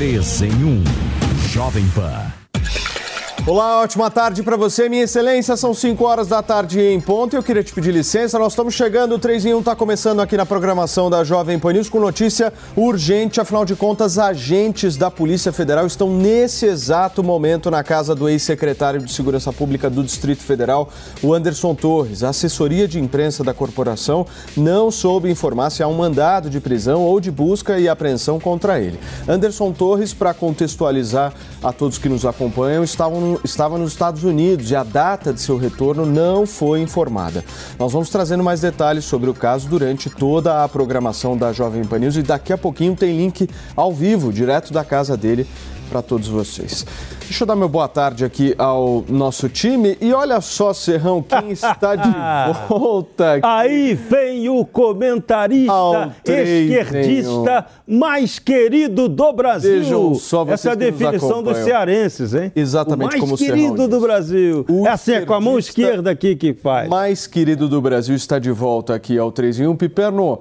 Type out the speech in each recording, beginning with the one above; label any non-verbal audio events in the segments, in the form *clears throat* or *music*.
3 em 1. Jovem Pan. Olá, ótima tarde para você, minha excelência. São 5 horas da tarde em ponto. Eu queria te pedir licença. Nós estamos chegando, o 3 em 1 está começando aqui na programação da Jovem Pan News com notícia urgente. Afinal de contas, agentes da Polícia Federal estão nesse exato momento na casa do ex-secretário de Segurança Pública do Distrito Federal, o Anderson Torres. A assessoria de imprensa da corporação não soube informar se há um mandado de prisão ou de busca e apreensão contra ele. Anderson Torres, para contextualizar a todos que nos acompanham, estavam estava nos Estados Unidos e a data de seu retorno não foi informada. Nós vamos trazendo mais detalhes sobre o caso durante toda a programação da Jovem Pan News e daqui a pouquinho tem link ao vivo, direto da casa dele, para todos vocês. Deixa eu dar meu boa tarde aqui ao nosso time. E olha só, Serrão, quem *laughs* está de volta aqui. Aí vem o comentarista esquerdista mais querido do Brasil. Vejam só vocês Essa é a definição dos cearenses, hein? Exatamente o como o Mais querido do Brasil. O é assim, é com a mão esquerda aqui que faz. Mais querido do Brasil está de volta aqui ao 3 em 1. Piperno,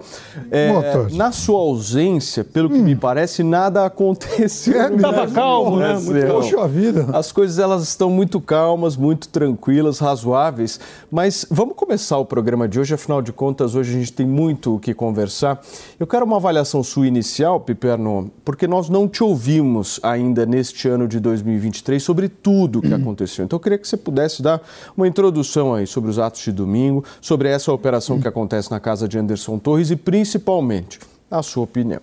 é, na sua ausência, pelo que hum. me parece, nada aconteceu. Estava é, calmo, né? Muito Poxa vida. As coisas elas estão muito calmas, muito tranquilas, razoáveis, mas vamos começar o programa de hoje, afinal de contas, hoje a gente tem muito o que conversar. Eu quero uma avaliação sua inicial, Piperno, porque nós não te ouvimos ainda neste ano de 2023 sobre tudo o que *clears throat* aconteceu. Então eu queria que você pudesse dar uma introdução aí sobre os atos de domingo, sobre essa operação que acontece na casa de Anderson Torres e principalmente a sua opinião.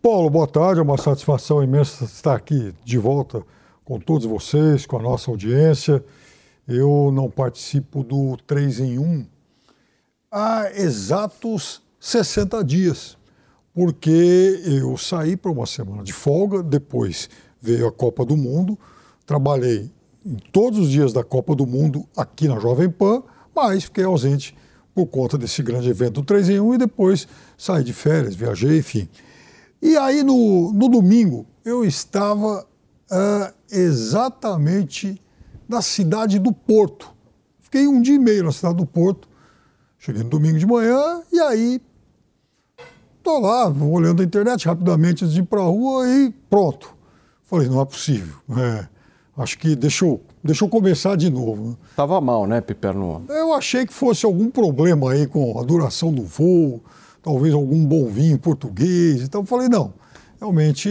Paulo, boa tarde. É uma satisfação imensa estar aqui de volta com todos vocês, com a nossa audiência. Eu não participo do 3 em 1 há exatos 60 dias, porque eu saí para uma semana de folga, depois veio a Copa do Mundo, trabalhei em todos os dias da Copa do Mundo aqui na Jovem Pan, mas fiquei ausente por conta desse grande evento do 3 em 1 e depois saí de férias, viajei, enfim. E aí no, no domingo eu estava uh, exatamente da cidade do Porto. Fiquei um dia e meio na cidade do Porto. Cheguei no domingo de manhã e aí tô lá, vou olhando a internet rapidamente antes de ir para a rua e pronto. Falei, não é possível. É, acho que deixa eu começar de novo. Tava mal, né, Piperno? Eu achei que fosse algum problema aí com a duração do voo, talvez algum bom vinho português. Então falei, não, realmente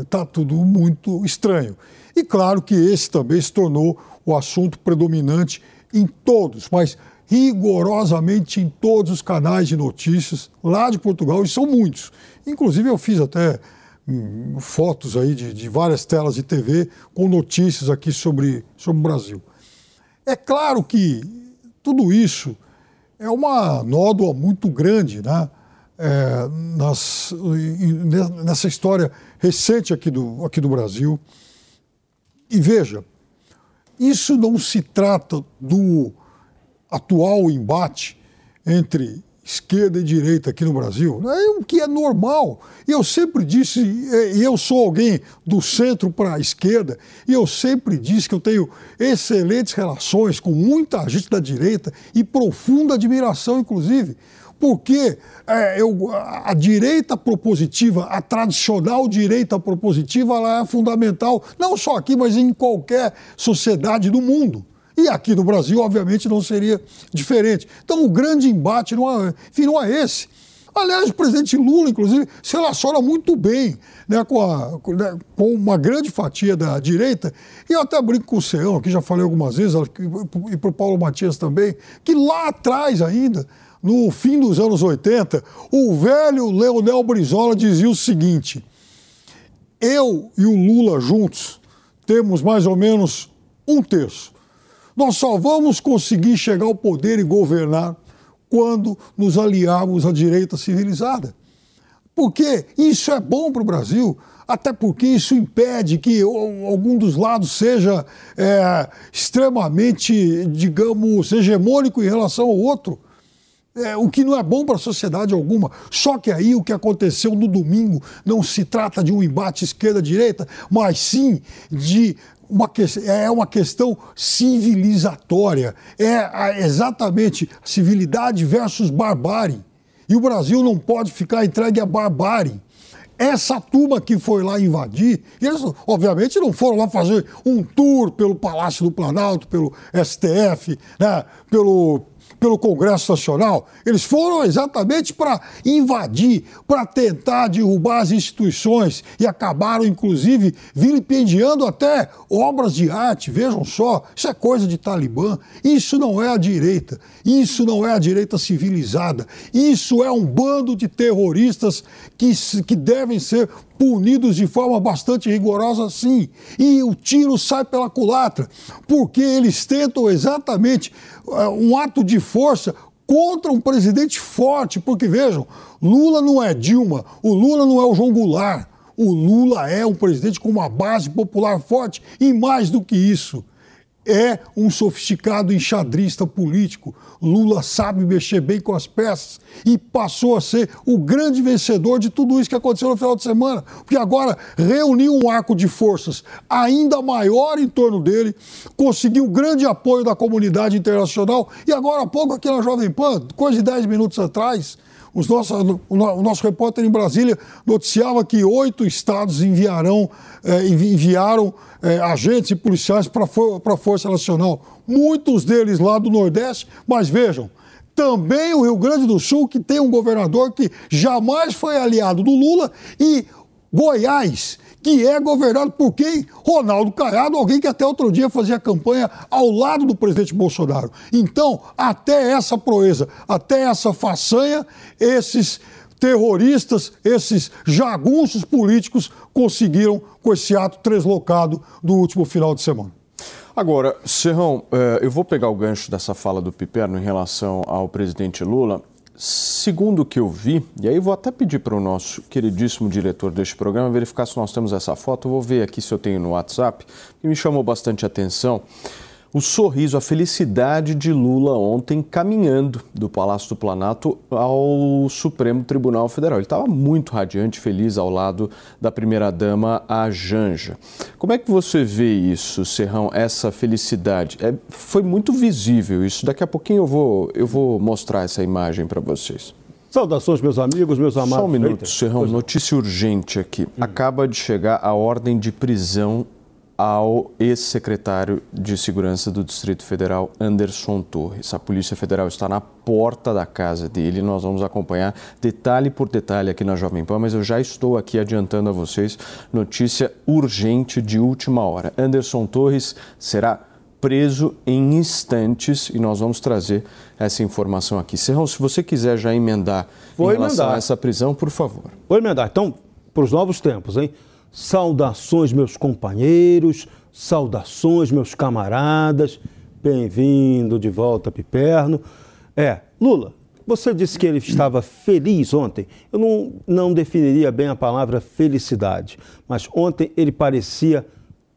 está eh, tudo muito estranho. E claro que esse também se tornou o assunto predominante em todos, mas rigorosamente em todos os canais de notícias lá de Portugal, e são muitos. Inclusive eu fiz até hum, fotos aí de, de, várias telas de TV com notícias aqui sobre, sobre o Brasil. É claro que tudo isso é uma nódoa muito grande, né? É, nas, nessa história recente aqui do, aqui do Brasil. E veja, isso não se trata do atual embate entre esquerda e direita aqui no Brasil, é o que é normal. Eu sempre disse, e eu sou alguém do centro para a esquerda, e eu sempre disse que eu tenho excelentes relações com muita gente da direita e profunda admiração, inclusive porque é, eu, a direita propositiva, a tradicional direita propositiva, ela é fundamental, não só aqui, mas em qualquer sociedade do mundo. E aqui no Brasil, obviamente, não seria diferente. Então, o grande embate não é, enfim, não é esse. Aliás, o presidente Lula, inclusive, se relaciona muito bem né, com, a, né, com, uma grande fatia da direita. E eu até brinco com o Ceão, que já falei algumas vezes, e para o Paulo Matias também, que lá atrás ainda, no fim dos anos 80, o velho Leonel Brizola dizia o seguinte: eu e o Lula juntos temos mais ou menos um terço. Nós só vamos conseguir chegar ao poder e governar quando nos aliarmos à direita civilizada. Porque isso é bom para o Brasil, até porque isso impede que algum dos lados seja é, extremamente, digamos, hegemônico em relação ao outro. É, o que não é bom para a sociedade alguma. Só que aí o que aconteceu no domingo não se trata de um embate esquerda-direita, mas sim de uma, é uma questão civilizatória. É exatamente civilidade versus barbárie. E o Brasil não pode ficar entregue à barbárie. Essa turma que foi lá invadir, eles obviamente não foram lá fazer um tour pelo Palácio do Planalto, pelo STF, né, pelo, pelo Congresso Nacional, eles foram exatamente para invadir, para tentar derrubar as instituições e acabaram, inclusive, vilipendiando até obras de arte. Vejam só, isso é coisa de Talibã. Isso não é a direita. Isso não é a direita civilizada. Isso é um bando de terroristas que, que devem ser punidos de forma bastante rigorosa, sim. E o tiro sai pela culatra, porque eles tentam exatamente uh, um ato de força contra um presidente forte, porque vejam, Lula não é Dilma, o Lula não é o João Goulart. O Lula é um presidente com uma base popular forte e mais do que isso, é um sofisticado enxadrista político. Lula sabe mexer bem com as peças e passou a ser o grande vencedor de tudo isso que aconteceu no final de semana, porque agora reuniu um arco de forças ainda maior em torno dele, conseguiu grande apoio da comunidade internacional e agora há pouco aqui na Jovem Pan, coisa de 10 minutos atrás, os nossos, o nosso repórter em Brasília noticiava que oito estados enviarão, eh, enviaram eh, agentes e policiais para a Força Nacional. Muitos deles lá do Nordeste, mas vejam, também o Rio Grande do Sul, que tem um governador que jamais foi aliado do Lula, e Goiás, que é governado por quem? Ronaldo Caiado, alguém que até outro dia fazia campanha ao lado do presidente Bolsonaro. Então, até essa proeza, até essa façanha, esses terroristas, esses jagunços políticos conseguiram com esse ato translocado do último final de semana. Agora, Serrão, eh, eu vou pegar o gancho dessa fala do Piperno em relação ao presidente Lula Segundo o que eu vi, e aí vou até pedir para o nosso queridíssimo diretor deste programa verificar se nós temos essa foto. Vou ver aqui se eu tenho no WhatsApp, que me chamou bastante atenção o sorriso, a felicidade de Lula ontem caminhando do Palácio do Planalto ao Supremo Tribunal Federal. Ele estava muito radiante, feliz ao lado da primeira-dama, a Janja. Como é que você vê isso, Serrão, essa felicidade? É, foi muito visível isso. Daqui a pouquinho eu vou, eu vou mostrar essa imagem para vocês. Saudações, meus amigos, meus amados. Só um minuto, Serrão, notícia urgente aqui. Hum. Acaba de chegar a ordem de prisão ao ex-secretário de Segurança do Distrito Federal, Anderson Torres. A Polícia Federal está na porta da casa dele. Nós vamos acompanhar detalhe por detalhe aqui na Jovem Pan, mas eu já estou aqui adiantando a vocês notícia urgente de última hora. Anderson Torres será preso em instantes e nós vamos trazer essa informação aqui. Serrão, se você quiser já emendar Vou em relação emendar. a essa prisão, por favor. Vou emendar. Então, para os novos tempos, hein? Saudações, meus companheiros, saudações, meus camaradas. Bem-vindo de volta, Piperno. É, Lula, você disse que ele estava feliz ontem. Eu não, não definiria bem a palavra felicidade, mas ontem ele parecia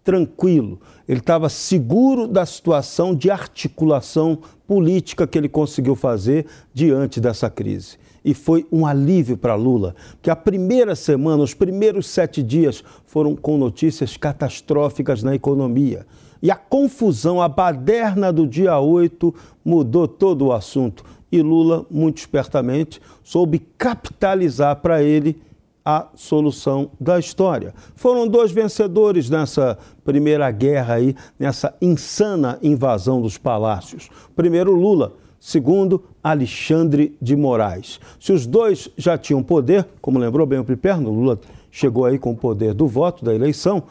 tranquilo. Ele estava seguro da situação de articulação política que ele conseguiu fazer diante dessa crise e foi um alívio para Lula, que a primeira semana, os primeiros sete dias foram com notícias catastróficas na economia. E a confusão, a baderna do dia 8 mudou todo o assunto. E Lula, muito espertamente, soube capitalizar para ele a solução da história. Foram dois vencedores nessa primeira guerra aí, nessa insana invasão dos palácios. Primeiro Lula, segundo Alexandre de Moraes. Se os dois já tinham poder, como lembrou bem o Piperno, Lula chegou aí com o poder do voto, da eleição,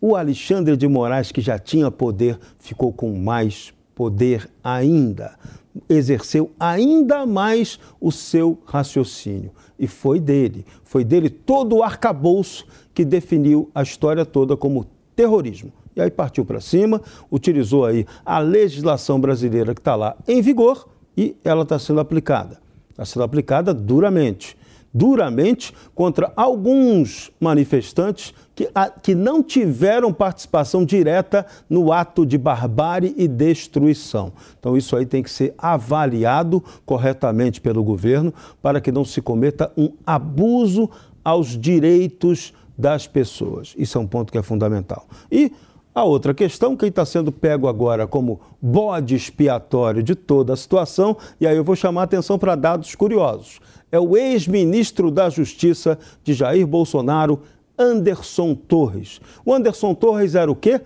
o Alexandre de Moraes, que já tinha poder, ficou com mais poder ainda. Exerceu ainda mais o seu raciocínio. E foi dele, foi dele todo o arcabouço que definiu a história toda como terrorismo. E aí partiu para cima, utilizou aí a legislação brasileira que está lá em vigor E ela está sendo aplicada. Está sendo aplicada duramente duramente contra alguns manifestantes que, a, que não tiveram participação direta no ato de barbárie e destruição. Então, isso aí tem que ser avaliado corretamente pelo governo para que não se cometa um abuso aos direitos das pessoas. Isso é um ponto que é fundamental. E a outra questão, quem está sendo pego agora como bode expiatório de toda a situação, e aí eu vou chamar a atenção para dados curiosos, é o ex-ministro da Justiça de Jair Bolsonaro, Anderson Torres. O Anderson Torres era o quê?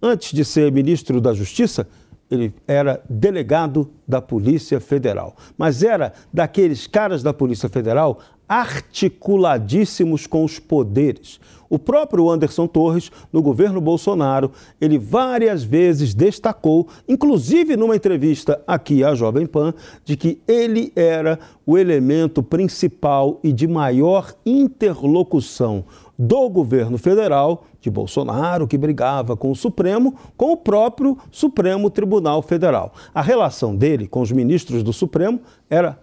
Antes de ser ministro da Justiça, ele era delegado da Polícia Federal. Mas era daqueles caras da Polícia Federal articuladíssimos com os poderes. O próprio Anderson Torres, no governo Bolsonaro, ele várias vezes destacou, inclusive numa entrevista aqui à Jovem Pan, de que ele era o elemento principal e de maior interlocução do governo federal, de Bolsonaro, que brigava com o Supremo, com o próprio Supremo Tribunal Federal. A relação dele com os ministros do Supremo era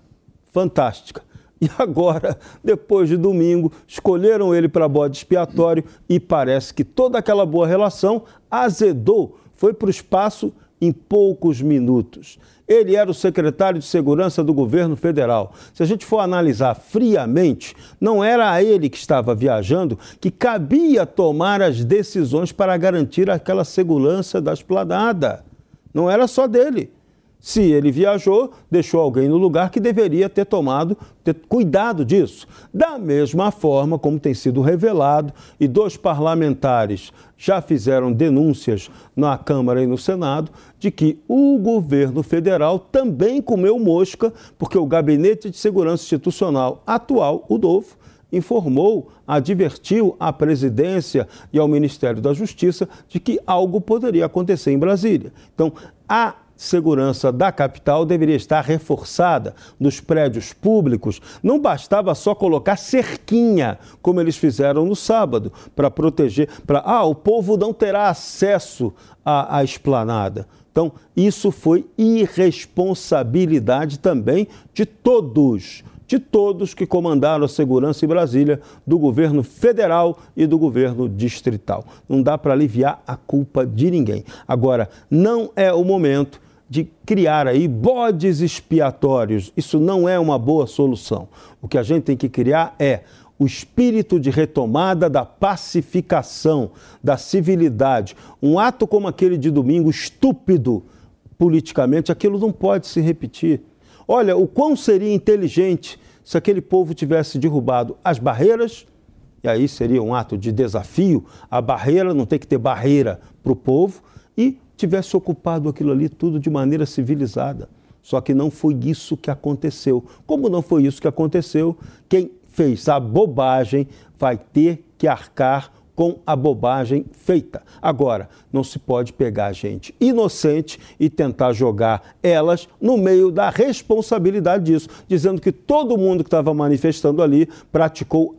fantástica. E agora, depois de domingo, escolheram ele para bode expiatório e parece que toda aquela boa relação azedou, foi para o espaço em poucos minutos. Ele era o secretário de Segurança do governo federal. Se a gente for analisar friamente, não era a ele que estava viajando que cabia tomar as decisões para garantir aquela segurança da esplanada. Não era só dele. Se ele viajou, deixou alguém no lugar que deveria ter tomado, ter cuidado disso. Da mesma forma como tem sido revelado, e dois parlamentares já fizeram denúncias na Câmara e no Senado, de que o governo federal também comeu mosca, porque o Gabinete de Segurança Institucional atual, o DOFO, informou, advertiu à presidência e ao Ministério da Justiça de que algo poderia acontecer em Brasília. Então, a segurança da capital deveria estar reforçada nos prédios públicos. Não bastava só colocar cerquinha, como eles fizeram no sábado, para proteger, para ah, o povo não terá acesso à, à esplanada. Então, isso foi irresponsabilidade também de todos de todos que comandaram a segurança em Brasília, do governo federal e do governo distrital. Não dá para aliviar a culpa de ninguém. Agora, não é o momento de criar aí bodes expiatórios. Isso não é uma boa solução. O que a gente tem que criar é o espírito de retomada da pacificação, da civilidade. Um ato como aquele de domingo, estúpido politicamente, aquilo não pode se repetir. Olha, o quão seria inteligente se aquele povo tivesse derrubado as barreiras, e aí seria um ato de desafio, a barreira, não tem que ter barreira para o povo, e tivesse ocupado aquilo ali tudo de maneira civilizada. Só que não foi isso que aconteceu. Como não foi isso que aconteceu, quem fez a bobagem vai ter que arcar com a bobagem feita. Agora, não se pode pegar gente inocente e tentar jogar elas no meio da responsabilidade disso, dizendo que todo mundo que estava manifestando ali praticou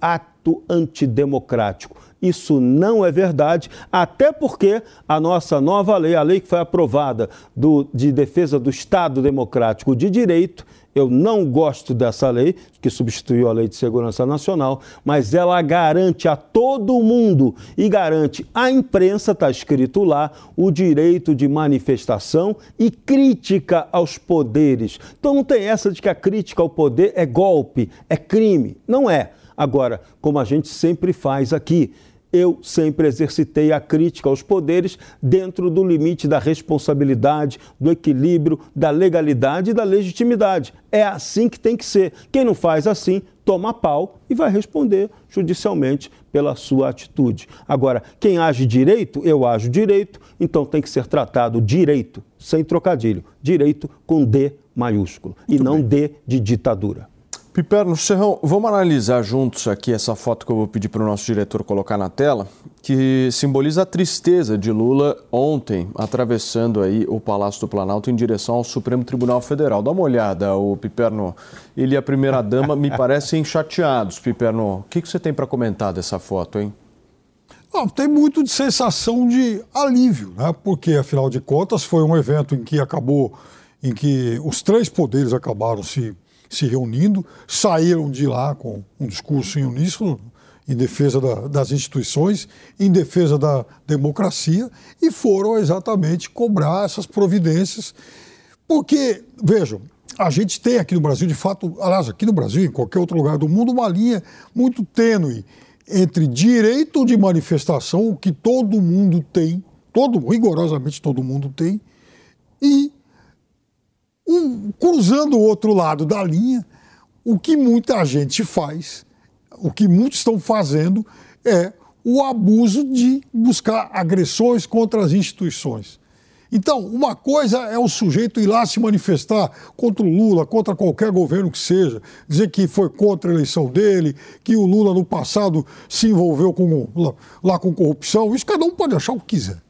ato antidemocrático. Isso não é verdade, até porque a nossa nova lei, a lei que foi aprovada do, de defesa do Estado Democrático de Direito, eu não gosto dessa lei, que substituiu a Lei de Segurança Nacional, mas ela garante a todo mundo e garante à imprensa, está escrito lá, o direito de manifestação e crítica aos poderes. Então não tem essa de que a crítica ao poder é golpe, é crime. Não é. Agora, como a gente sempre faz aqui, eu sempre exercitei a crítica aos poderes dentro do limite da responsabilidade, do equilíbrio, da legalidade e da legitimidade. É assim que tem que ser. Quem não faz assim, toma pau e vai responder judicialmente pela sua atitude. Agora, quem age direito, eu ajo direito, então tem que ser tratado direito, sem trocadilho. Direito com D maiúsculo Muito e não bem. D de ditadura. Piperno Serrão, vamos analisar juntos aqui essa foto que eu vou pedir para o nosso diretor colocar na tela, que simboliza a tristeza de Lula ontem, atravessando aí o Palácio do Planalto em direção ao Supremo Tribunal Federal. Dá uma olhada, o Piperno. Ele e a primeira-dama me *laughs* parecem chateados, Piperno. O que, que você tem para comentar dessa foto, hein? Não, tem muito de sensação de alívio, né? porque, afinal de contas, foi um evento em que acabou em que os três poderes acabaram se, se reunindo, saíram de lá com um discurso em uníssono, em defesa da, das instituições, em defesa da democracia, e foram exatamente cobrar essas providências. Porque, vejam, a gente tem aqui no Brasil, de fato, aliás, aqui no Brasil, em qualquer outro lugar do mundo, uma linha muito tênue entre direito de manifestação, que todo mundo tem, todo, rigorosamente todo mundo tem, e um, cruzando o outro lado da linha, o que muita gente faz, o que muitos estão fazendo é o abuso de buscar agressões contra as instituições. Então, uma coisa é o sujeito ir lá se manifestar contra o Lula, contra qualquer governo que seja, dizer que foi contra a eleição dele, que o Lula no passado se envolveu com, lá com corrupção. Isso cada um pode achar o que quiser.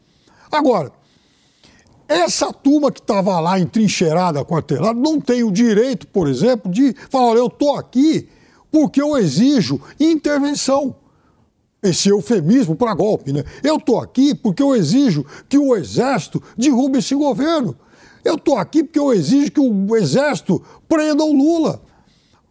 Agora, essa turma que estava lá entrincheirada, quartelada, não tem o direito, por exemplo, de falar: olha, eu estou aqui porque eu exijo intervenção esse eufemismo para golpe, né? Eu estou aqui porque eu exijo que o Exército derrube esse governo. Eu estou aqui porque eu exijo que o Exército prenda o Lula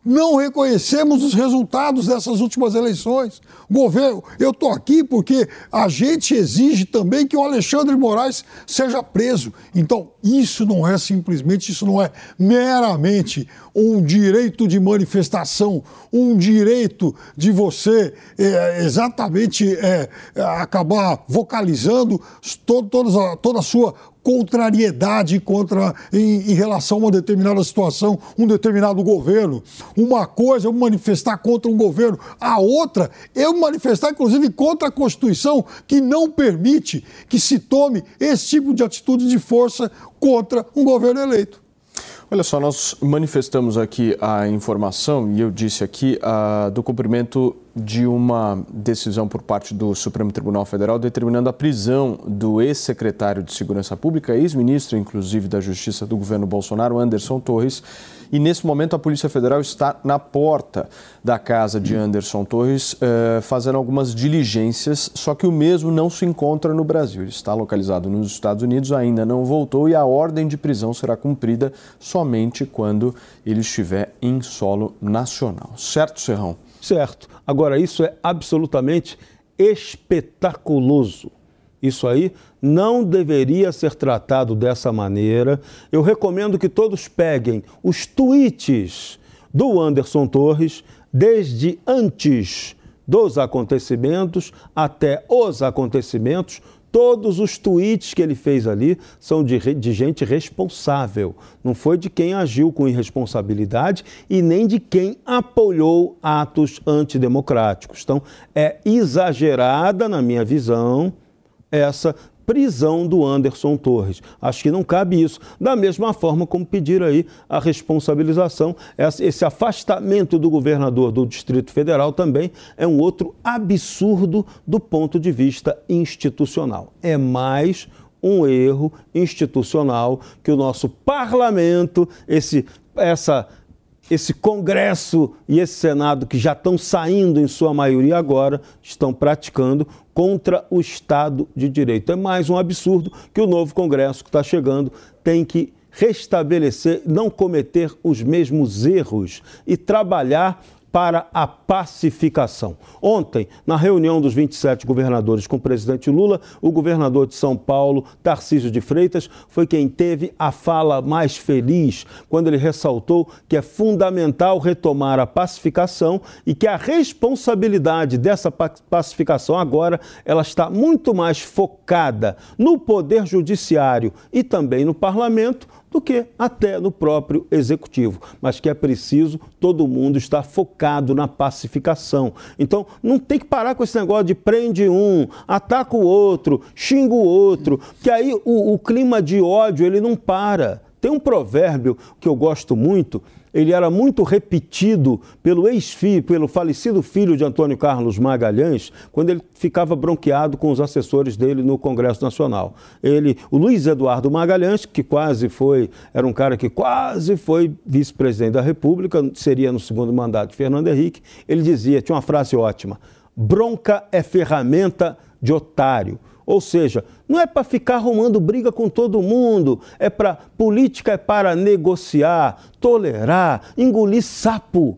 não reconhecemos os resultados dessas últimas eleições. Governo, eu estou aqui porque a gente exige também que o Alexandre Moraes seja preso. Então, isso não é simplesmente, isso não é meramente um direito de manifestação, um direito de você é, exatamente é, acabar vocalizando todo, toda, toda a sua contrariedade contra em, em, relação a uma determinada situação, um determinado governo. Uma coisa é eu manifestar contra um governo, a outra é eu manifestar, inclusive, contra a Constituição, que não permite que se tome esse tipo de atitude de força contra um governo eleito. Olha só, nós manifestamos aqui a informação, e eu disse aqui, uh, do cumprimento de uma decisão por parte do Supremo Tribunal Federal determinando a prisão do ex-secretário de Segurança Pública, ex-ministro, inclusive, da Justiça do governo Bolsonaro, Anderson Torres, e nesse momento a Polícia Federal está na porta da casa de Anderson Torres eh, fazendo algumas diligências, só que o mesmo não se encontra no Brasil. Ele está localizado nos Estados Unidos, ainda não voltou e a ordem de prisão será cumprida somente quando ele estiver em solo nacional. Certo, Serrão? Certo. Agora, isso é absolutamente espetaculoso. Isso aí não deveria ser tratado dessa maneira. Eu recomendo que todos peguem os tweets do Anderson Torres desde antes dos acontecimentos até os acontecimentos. Todos os tweets que ele fez ali são de, de, gente responsável. Não foi de quem agiu com irresponsabilidade e nem de quem apoiou atos antidemocráticos. Então, é exagerada, na minha visão, essa prisão do Anderson Torres. Acho que não cabe isso. Da mesma forma como pedir aí a responsabilização, esse afastamento do governador do Distrito Federal também é um outro absurdo do ponto de vista institucional. É mais um erro institucional que o nosso parlamento, esse essa esse Congresso e esse Senado, que já estão saindo em sua maioria agora, estão praticando contra o Estado de Direito. É mais um absurdo que o novo Congresso que está chegando tem que restabelecer, não cometer os mesmos erros e trabalhar para a pacificação. Ontem, na reunião dos 27 governadores com o presidente Lula, o governador de São Paulo, Tarcísio de Freitas, foi quem teve a fala mais feliz quando ele ressaltou que é fundamental retomar a pacificação e que a responsabilidade dessa pacificação agora ela está muito mais focada no poder judiciário e também no parlamento do que até no próprio executivo, mas que é preciso todo mundo estar focado na pacificação. Então, não tem que parar com esse negócio de prende um, ataca o outro, xinga o outro, que aí o, o clima de ódio ele não para. Tem um provérbio que eu gosto muito, ele era muito repetido pelo ex-filho, pelo falecido filho de Antônio Carlos Magalhães, quando ele ficava bronqueado com os assessores dele no Congresso Nacional. Ele, o Luiz Eduardo Magalhães, que quase foi, era um cara que quase foi vice-presidente da República, seria no segundo mandato de Fernando Henrique, ele dizia, tinha uma frase ótima: bronca é ferramenta de otário. Ou seja, não é para ficar arrumando briga com todo mundo, é para política é para negociar, tolerar, engolir sapo.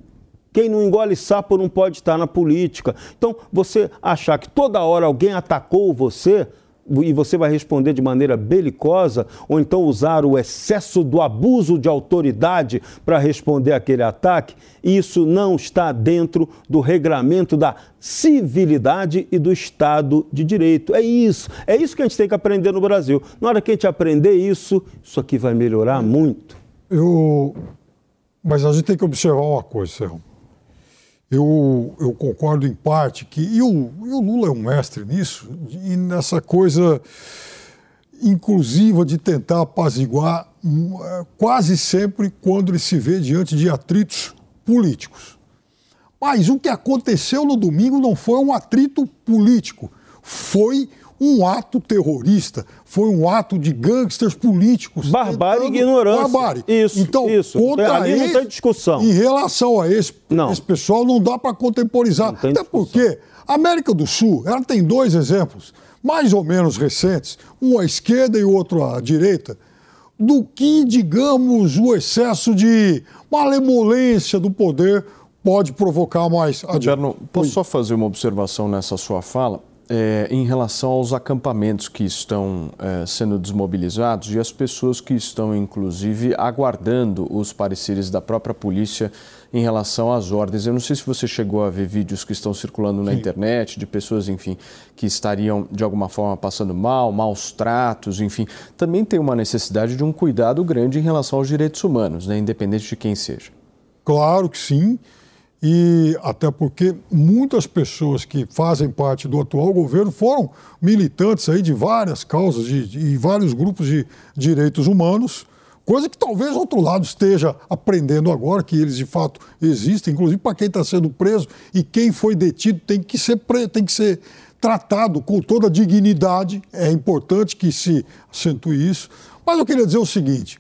Quem não engole sapo não pode estar na política. Então, você achar que toda hora alguém atacou você, e você vai responder de maneira belicosa, ou então usar o excesso do abuso de autoridade para responder aquele ataque, isso não está dentro do regramento da civilidade e do Estado de Direito. É isso, é isso que a gente tem que aprender no Brasil. Na hora que a gente aprender isso, isso aqui vai melhorar muito. Eu... Mas a gente tem que observar uma coisa, Serrão. Eu, eu concordo em parte que. E o, e o Lula é um mestre nisso, e nessa coisa inclusiva de tentar apaziguar hum, é, quase sempre quando ele se vê diante de atritos políticos. Mas o que aconteceu no domingo não foi um atrito político, foi um ato terrorista, foi um ato de gangsters políticos. Barbárie e ignorância. Barbárie. Isso, então, isso. Contra Ali não tem discussão. Em relação a esse, não. esse pessoal, não dá para contemporizar. Até discussão. porque a América do Sul, ela tem dois exemplos, mais ou menos recentes, um à esquerda e outro à direita, do que, digamos, o excesso de malemolência do poder pode provocar mais adiante. posso só fazer uma observação nessa sua fala? É, em relação aos acampamentos que estão é, sendo desmobilizados e as pessoas que estão, inclusive, aguardando os pareceres da própria polícia em relação às ordens. Eu não sei se você chegou a ver vídeos que estão circulando na Sim. internet de pessoas, enfim, que estariam de alguma forma passando mal, maus tratos, enfim. Também tem uma necessidade de um cuidado grande em relação aos direitos humanos, né, independente de quem seja. Claro que sim e até porque muitas pessoas que fazem parte do atual governo foram militantes aí de várias causas de, e vários grupos de direitos humanos, coisa que talvez o outro lado esteja aprendendo agora, que eles de fato existem, inclusive para quem está sendo preso e quem foi detido tem que ser, tem que ser tratado com toda a dignidade, é importante que se acentue isso. Mas eu queria dizer o seguinte,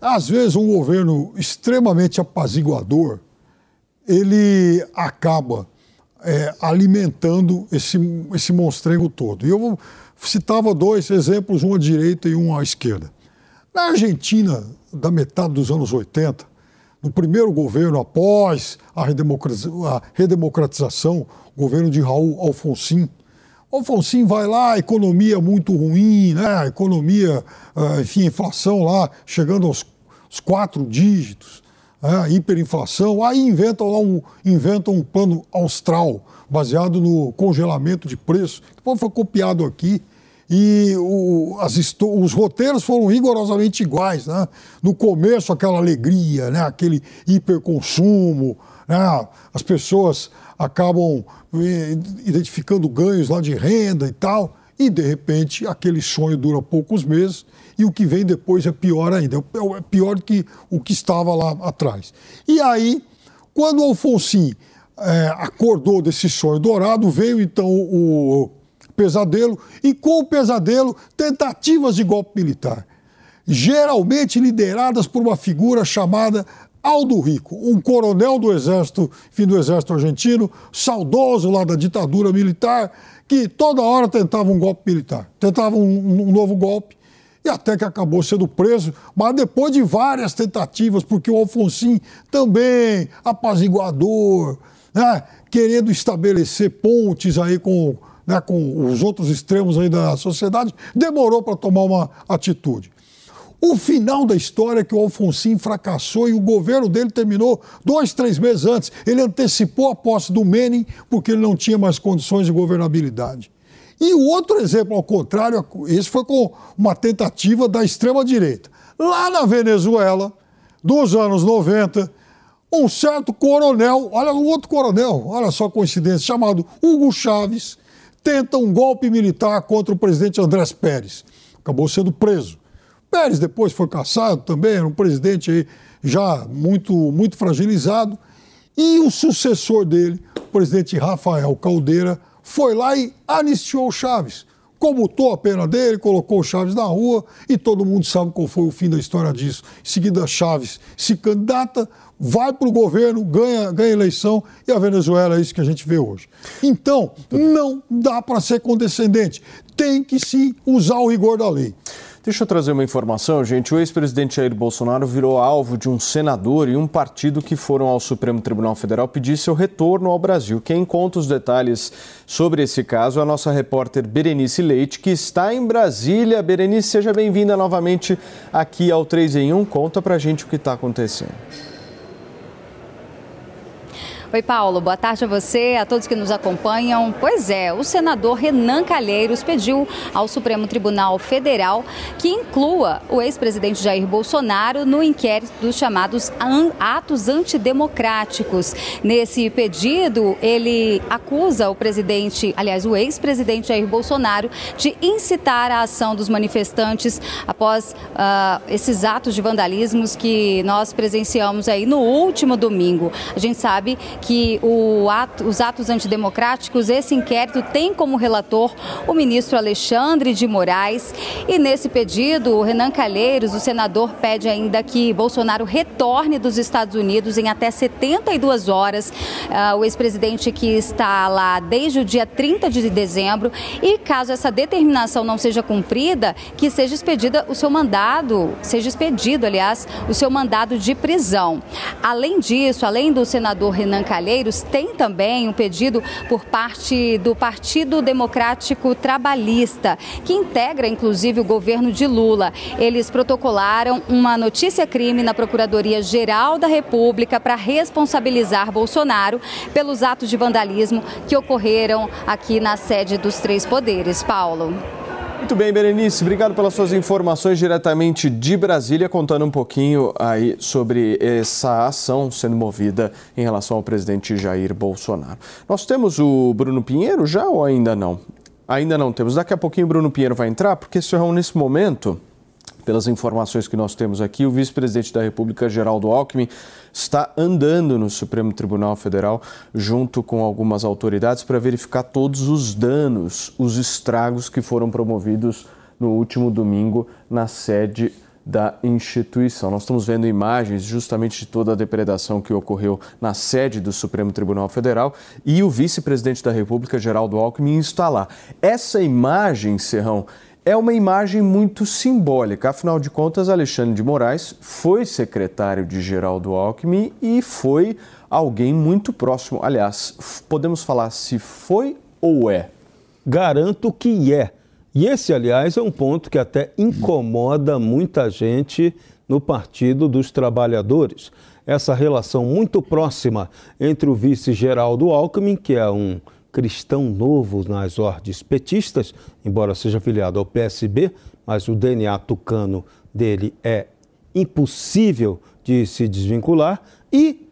às vezes um governo extremamente apaziguador, ele acaba é, alimentando esse, esse monstrengo todo. E eu citava dois exemplos, um à direita e um à esquerda. Na Argentina, da metade dos anos 80, no primeiro governo após a, a redemocratização, governo de Raul Alfonsin, Alfonsin vai lá, economia muito ruim, né? economia, ah, enfim, inflação lá chegando aos quatro dígitos é, hiperinflação, aí inventam lá um, inventam um plano austral, baseado no congelamento de preço, que foi copiado aqui. E o, as, os roteiros foram rigorosamente iguais. Né? No começo, aquela alegria, né? aquele hiperconsumo, né? as pessoas acabam eh, identificando ganhos lá de renda e tal, e de repente aquele sonho dura poucos meses e o que vem depois é pior ainda, é, é pior do que o que estava lá atrás. E aí, quando o Alfonsin é, acordou desse sonho dourado, veio então o pesadelo, e com o pesadelo, tentativas de golpe militar, geralmente lideradas por uma figura chamada Aldo Rico, um coronel do exército, fim do exército argentino, saudoso lá da ditadura militar, que toda hora tentava um golpe militar, tentava um, um novo golpe e até que acabou sendo preso, mas depois de várias tentativas, porque o Alfonsin também, apaziguador, né, querendo estabelecer pontes aí com, né, com os outros extremos aí da sociedade, demorou para tomar uma atitude. O final da história é que o Alfonsin fracassou e o governo dele terminou dois, três meses antes. Ele antecipou a posse do Menem porque ele não tinha mais condições de governabilidade. E o outro exemplo, ao contrário, esse foi com uma tentativa da extrema-direita. Lá na Venezuela, dos anos 90, um certo coronel, olha um outro coronel, olha só a coincidência, chamado Hugo Chávez, tenta um golpe militar contra o presidente Andrés Pérez. Acabou sendo preso. Pérez depois foi caçado também, era um presidente aí já muito, muito fragilizado. E o sucessor dele, o presidente Rafael Caldeira, foi lá e anistiou o Chaves. Comutou a pena dele, colocou o Chaves na rua e todo mundo sabe qual foi o fim da história disso. Em seguida, Chaves se candidata, vai para o governo, ganha, ganha eleição, e a Venezuela é isso que a gente vê hoje. Então, não dá para ser condescendente. Tem que se usar o rigor da lei. Deixa eu trazer uma informação, gente. O ex-presidente Jair Bolsonaro virou alvo de um senador e um partido que foram ao Supremo Tribunal Federal pedir seu retorno ao Brasil. Quem conta os detalhes sobre esse caso é a nossa repórter Berenice Leite, que está em Brasília. Berenice, seja bem-vinda novamente aqui ao 3 em 1. Conta pra gente o que está acontecendo. Oi, Paulo. Boa tarde a você, a todos que nos acompanham. Pois é, o senador Renan Calheiros pediu ao Supremo Tribunal Federal que inclua o ex-presidente Jair Bolsonaro no inquérito dos chamados atos antidemocráticos. Nesse pedido, ele acusa o presidente, aliás, o ex-presidente Jair Bolsonaro, de incitar a ação dos manifestantes após uh, esses atos de vandalismos que nós presenciamos aí no último domingo. A gente sabe que ato, os atos antidemocráticos, esse inquérito tem como relator o ministro Alexandre de Moraes. E nesse pedido, o Renan Calheiros, o senador, pede ainda que Bolsonaro retorne dos Estados Unidos em até 72 horas. Uh, o ex-presidente que está lá desde o dia 30 de dezembro. E caso essa determinação não seja cumprida, que seja expedida o seu mandado, seja expedido, aliás, o seu mandado de prisão. Além disso, além do senador Renan Calheiros, tem também um pedido por parte do Partido Democrático Trabalhista, que integra inclusive o governo de Lula. Eles protocolaram uma notícia-crime na Procuradoria-Geral da República para responsabilizar Bolsonaro pelos atos de vandalismo que ocorreram aqui na sede dos três poderes. Paulo. Muito bem, Berenice, obrigado pelas suas informações diretamente de Brasília, contando um pouquinho aí sobre essa ação sendo movida em relação ao presidente Jair Bolsonaro. Nós temos o Bruno Pinheiro já ou ainda não? Ainda não temos. Daqui a pouquinho o Bruno Pinheiro vai entrar, porque Serrão, nesse momento, pelas informações que nós temos aqui, o vice-presidente da República, Geraldo Alckmin, está andando no Supremo Tribunal Federal junto com algumas autoridades para verificar todos os danos, os estragos que foram promovidos no último domingo na sede da instituição. Nós estamos vendo imagens justamente de toda a depredação que ocorreu na sede do Supremo Tribunal Federal e o vice-presidente da República, Geraldo Alckmin, está lá. Essa imagem, Serrão, é uma imagem muito simbólica. Afinal de contas, Alexandre de Moraes foi secretário de Geraldo Alckmin e foi alguém muito próximo. Aliás, podemos falar se foi ou é? Garanto que é. E esse, aliás, é um ponto que até incomoda muita gente no Partido dos Trabalhadores. Essa relação muito próxima entre o vice Geraldo Alckmin, que é um cristão novo nas ordens petistas, embora seja afiliado ao PSB, mas o DNA tucano dele é impossível de se desvincular, e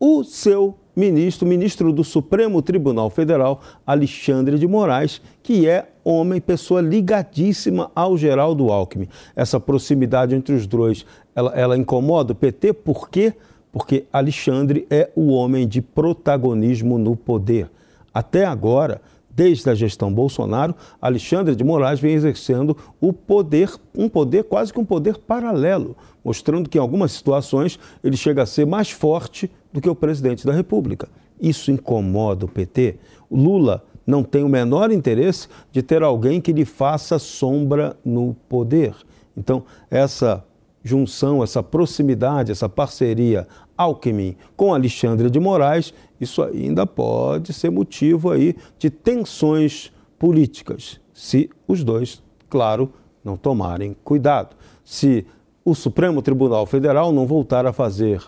o seu ministro, ministro do Supremo Tribunal Federal, Alexandre de Moraes, que é homem, pessoa ligadíssima ao Geraldo Alckmin. Essa proximidade entre os dois, ela, ela incomoda o PT, por quê? Porque Alexandre é o homem de protagonismo no poder. Até agora, desde a gestão Bolsonaro, Alexandre de Moraes vem exercendo o poder, um poder quase que um poder paralelo, mostrando que em algumas situações ele chega a ser mais forte do que o presidente da República. Isso incomoda o PT. Lula não tem o menor interesse de ter alguém que lhe faça sombra no poder. Então, essa junção, essa proximidade, essa parceria Alckmin com Alexandre de Moraes, isso ainda pode ser motivo aí de tensões políticas, se os dois, claro, não tomarem cuidado. Se o Supremo Tribunal Federal não voltar a fazer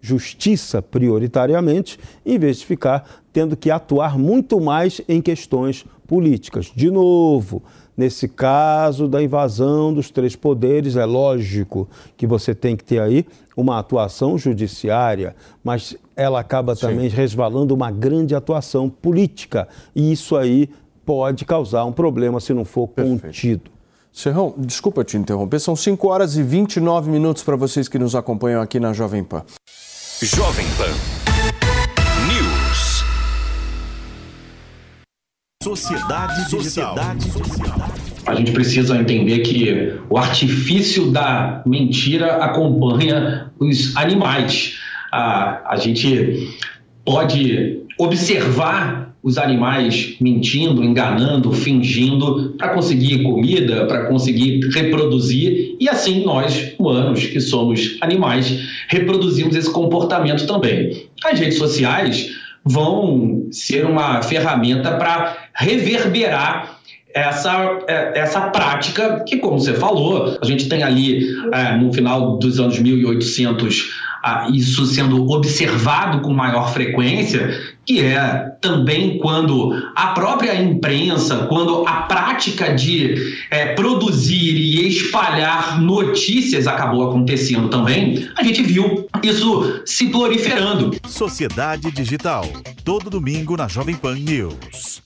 justiça prioritariamente, em vez de ficar tendo que atuar muito mais em questões políticas. De novo, Nesse caso da invasão dos três poderes, é lógico que você tem que ter aí uma atuação judiciária, mas ela acaba Sim. também resvalando uma grande atuação política. E isso aí pode causar um problema se não for Perfeito. contido. Serrão, desculpa te interromper, são 5 horas e 29 minutos para vocês que nos acompanham aqui na Jovem Pan. Jovem Pan. Sociedade, sociedade, sociedade. A gente precisa entender que o artifício da mentira acompanha os animais. a, a gente pode observar os animais mentindo, enganando, fingindo para conseguir comida, para conseguir reproduzir, e assim nós, humanos, que somos animais, reproduzimos esse comportamento também. As redes sociais vão ser uma ferramenta para reverberar essa, é, essa prática que, como você falou, a gente tem ali é, no final dos anos 1800 isso sendo observado com maior frequência, que é também quando a própria imprensa, quando a prática de é, produzir e espalhar notícias acabou acontecendo também, a gente viu isso se proliferando. Sociedade Digital, todo domingo na Jovem Pan News.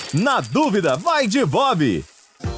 na dúvida, vai de Bob.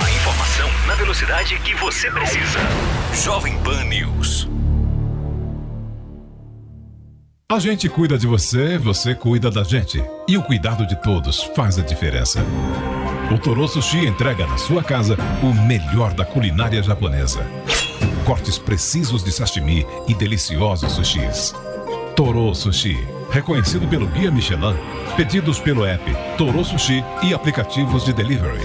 A informação na velocidade que você precisa. Jovem Pan News. A gente cuida de você, você cuida da gente. E o cuidado de todos faz a diferença. O Toro Sushi entrega na sua casa o melhor da culinária japonesa. Cortes precisos de sashimi e deliciosos sushis. Toro Sushi, reconhecido pelo Guia Michelin, pedidos pelo app Toro Sushi e aplicativos de delivery.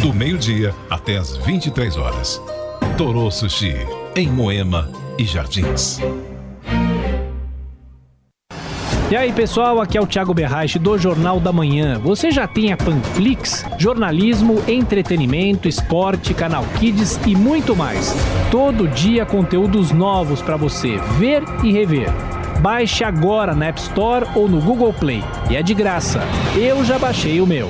Do meio-dia até as 23 horas. Toro Sushi, em Moema e Jardins. E aí pessoal, aqui é o Thiago Berraich do Jornal da Manhã. Você já tem a Panflix? Jornalismo, entretenimento, esporte, canal Kids e muito mais. Todo dia conteúdos novos para você ver e rever. Baixe agora na App Store ou no Google Play. E é de graça. Eu já baixei o meu.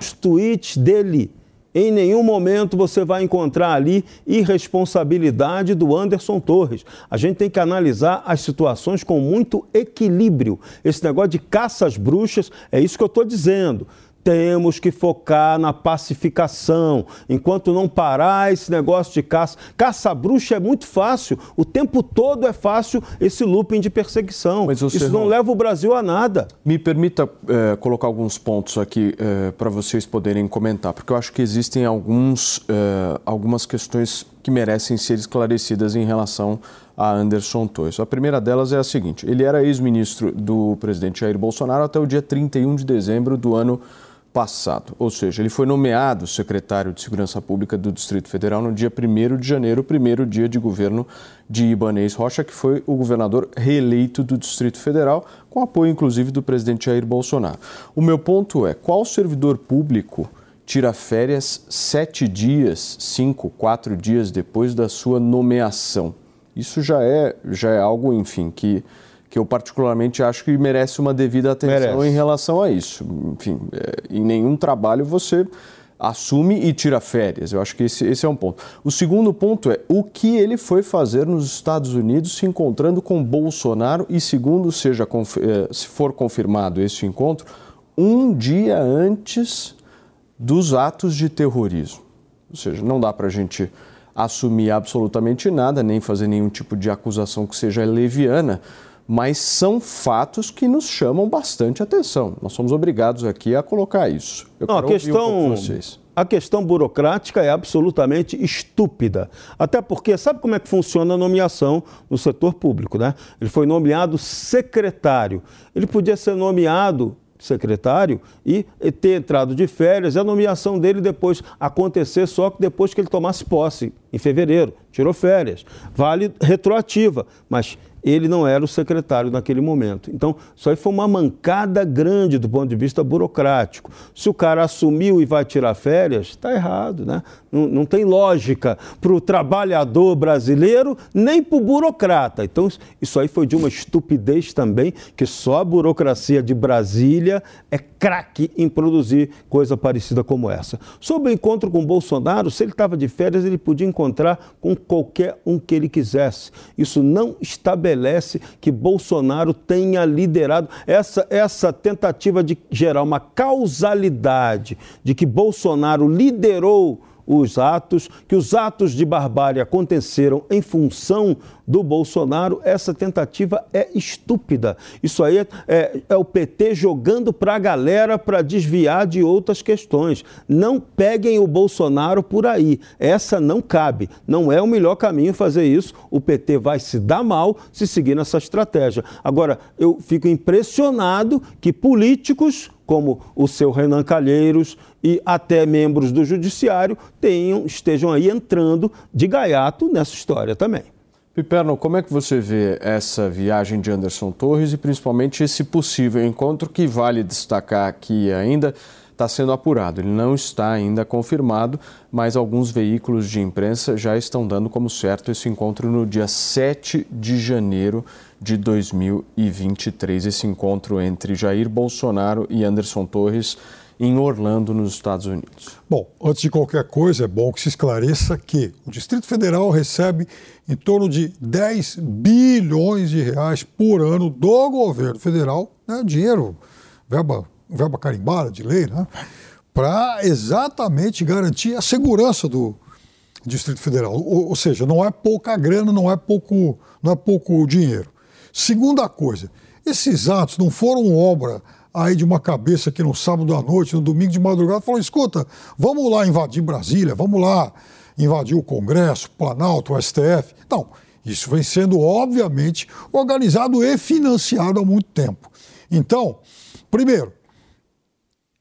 Os tweets dele. Em nenhum momento você vai encontrar ali irresponsabilidade do Anderson Torres. A gente tem que analisar as situações com muito equilíbrio. Esse negócio de caça às bruxas, é isso que eu estou dizendo. Temos que focar na pacificação. Enquanto não parar esse negócio de caça. Caça-bruxa é muito fácil. O tempo todo é fácil esse looping de perseguição. Mas Isso não leva o Brasil a nada. Me permita é, colocar alguns pontos aqui é, para vocês poderem comentar, porque eu acho que existem alguns, é, algumas questões que merecem ser esclarecidas em relação a Anderson Torres. A primeira delas é a seguinte: ele era ex-ministro do presidente Jair Bolsonaro até o dia 31 de dezembro do ano passado. Ou seja, ele foi nomeado secretário de Segurança Pública do Distrito Federal no dia 1 de janeiro, primeiro dia de governo de Ibanez Rocha, que foi o governador reeleito do Distrito Federal, com apoio inclusive do presidente Jair Bolsonaro. O meu ponto é: qual servidor público tira férias sete dias, cinco, quatro dias depois da sua nomeação? Isso já é, já é algo, enfim, que que eu particularmente acho que merece uma devida atenção merece. em relação a isso. Enfim, é, em nenhum trabalho você assume e tira férias. Eu acho que esse, esse, é um ponto. O segundo ponto é o que ele foi fazer nos Estados Unidos se encontrando com Bolsonaro e, segundo seja, é, se for confirmado esse encontro, um dia antes dos atos de terrorismo. Ou seja, não dá para a gente assumir absolutamente nada, nem fazer nenhum tipo de acusação que seja leviana, mas são fatos que nos chamam bastante atenção. Nós somos obrigados aqui a colocar isso. Eu Não, a questão, um a questão burocrática é absolutamente estúpida. Até porque, sabe como é que funciona a nomeação no setor público, né? Ele foi nomeado secretário. Ele podia ser nomeado secretário e ter entrado de férias e a nomeação dele depois acontecer só depois que ele tomasse posse em fevereiro, tirou férias, vale retroativa, mas ele não era o secretário naquele momento. Então, isso aí foi uma mancada grande do ponto de vista burocrático. Se o cara assumiu e vai tirar férias, está errado, né? Não, não tem lógica para o trabalhador brasileiro nem para o burocrata. Então, isso aí foi de uma estupidez também, que só a burocracia de Brasília é craque em produzir coisa parecida como essa. Sobre o encontro com Bolsonaro, se ele estava de férias, ele podia encontrar com qualquer um que ele quisesse. Isso não estabelece que Bolsonaro tenha liderado essa, essa tentativa de gerar uma causalidade de que Bolsonaro liderou os atos, que os atos de barbárie aconteceram em função do Bolsonaro, essa tentativa é estúpida. Isso aí é, é, é o PT jogando para a galera para desviar de outras questões. Não peguem o Bolsonaro por aí. Essa não cabe. Não é o melhor caminho fazer isso. O PT vai se dar mal se seguir nessa estratégia. Agora, eu fico impressionado que políticos como o seu Renan Calheiros e até membros do judiciário tenham, estejam aí entrando de gaiato nessa história também. Piperno, como é que você vê essa viagem de Anderson Torres e principalmente esse possível encontro que vale destacar que ainda está sendo apurado. Ele não está ainda confirmado, mas alguns veículos de imprensa já estão dando como certo esse encontro no dia 7 de janeiro de 2023. Esse encontro entre Jair Bolsonaro e Anderson Torres em Orlando, nos Estados Unidos. Bom, antes de qualquer coisa, é bom que se esclareça que o Distrito Federal recebe em torno de 10 bilhões de reais por ano do governo federal, né, dinheiro, verba, verba carimbada de lei, né, para exatamente garantir a segurança do Distrito Federal. Ou, ou seja, não é pouca grana, não é pouco, não é pouco dinheiro. Segunda coisa, esses atos não foram obra aí de uma cabeça que no sábado à noite, no domingo de madrugada, falou: escuta, vamos lá invadir Brasília, vamos lá invadir o Congresso, Planalto, o STF. Não, isso vem sendo, obviamente, organizado e financiado há muito tempo. Então, primeiro,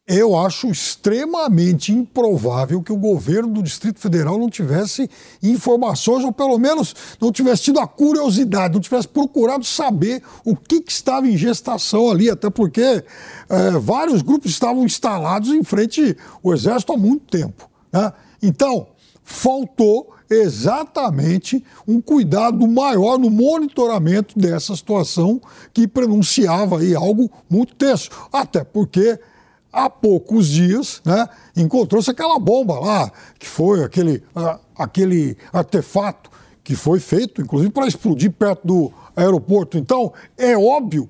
eu acho extremamente improvável que o governo do Distrito Federal não tivesse informações, ou pelo menos não tivesse tido a curiosidade, não tivesse procurado saber o que, que estava em gestação ali, até porque é, vários grupos estavam instalados em frente ao Exército há muito tempo. Né? Então, faltou exatamente um cuidado maior no monitoramento dessa situação que pronunciava aí algo muito tenso. Até porque há poucos dias, né, encontrou-se aquela bomba lá, que foi aquele, aquele artefato que foi feito, inclusive, para explodir perto do aeroporto. Então, é óbvio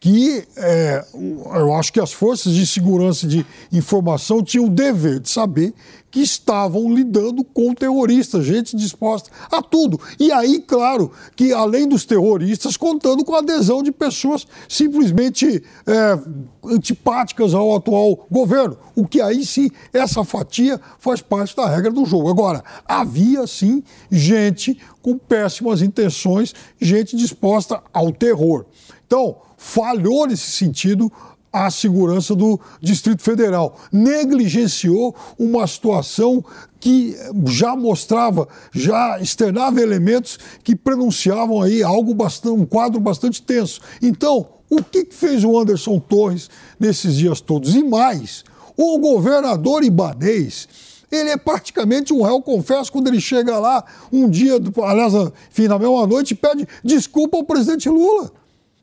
que é, eu acho que as forças de segurança de informação tinham o dever de saber que estavam lidando com terroristas, gente disposta a tudo. E aí, claro, que além dos terroristas, contando com a adesão de pessoas simplesmente é, antipáticas ao atual governo. O que aí sim, essa fatia faz parte da regra do jogo. Agora, havia sim gente com péssimas intenções, gente disposta ao terror. Então, falhou nesse sentido a segurança do Distrito Federal. Negligenciou uma situação que já mostrava, já externava elementos que pronunciavam aí algo bastante, um quadro bastante tenso. Então, o que fez o Anderson Torres nesses dias todos? E mais, o governador Ibanês, ele é praticamente um réu, confesso, quando ele chega lá um dia, aliás, enfim, na mesma noite, pede desculpa ao presidente Lula.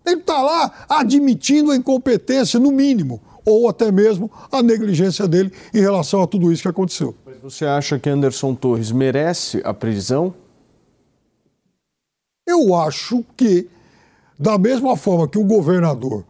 Ele está lá admitindo a incompetência, no mínimo, ou até mesmo a negligência dele em relação a tudo isso que aconteceu. Mas você acha que Anderson Torres merece a prisão? Eu acho que, da mesma forma que o governador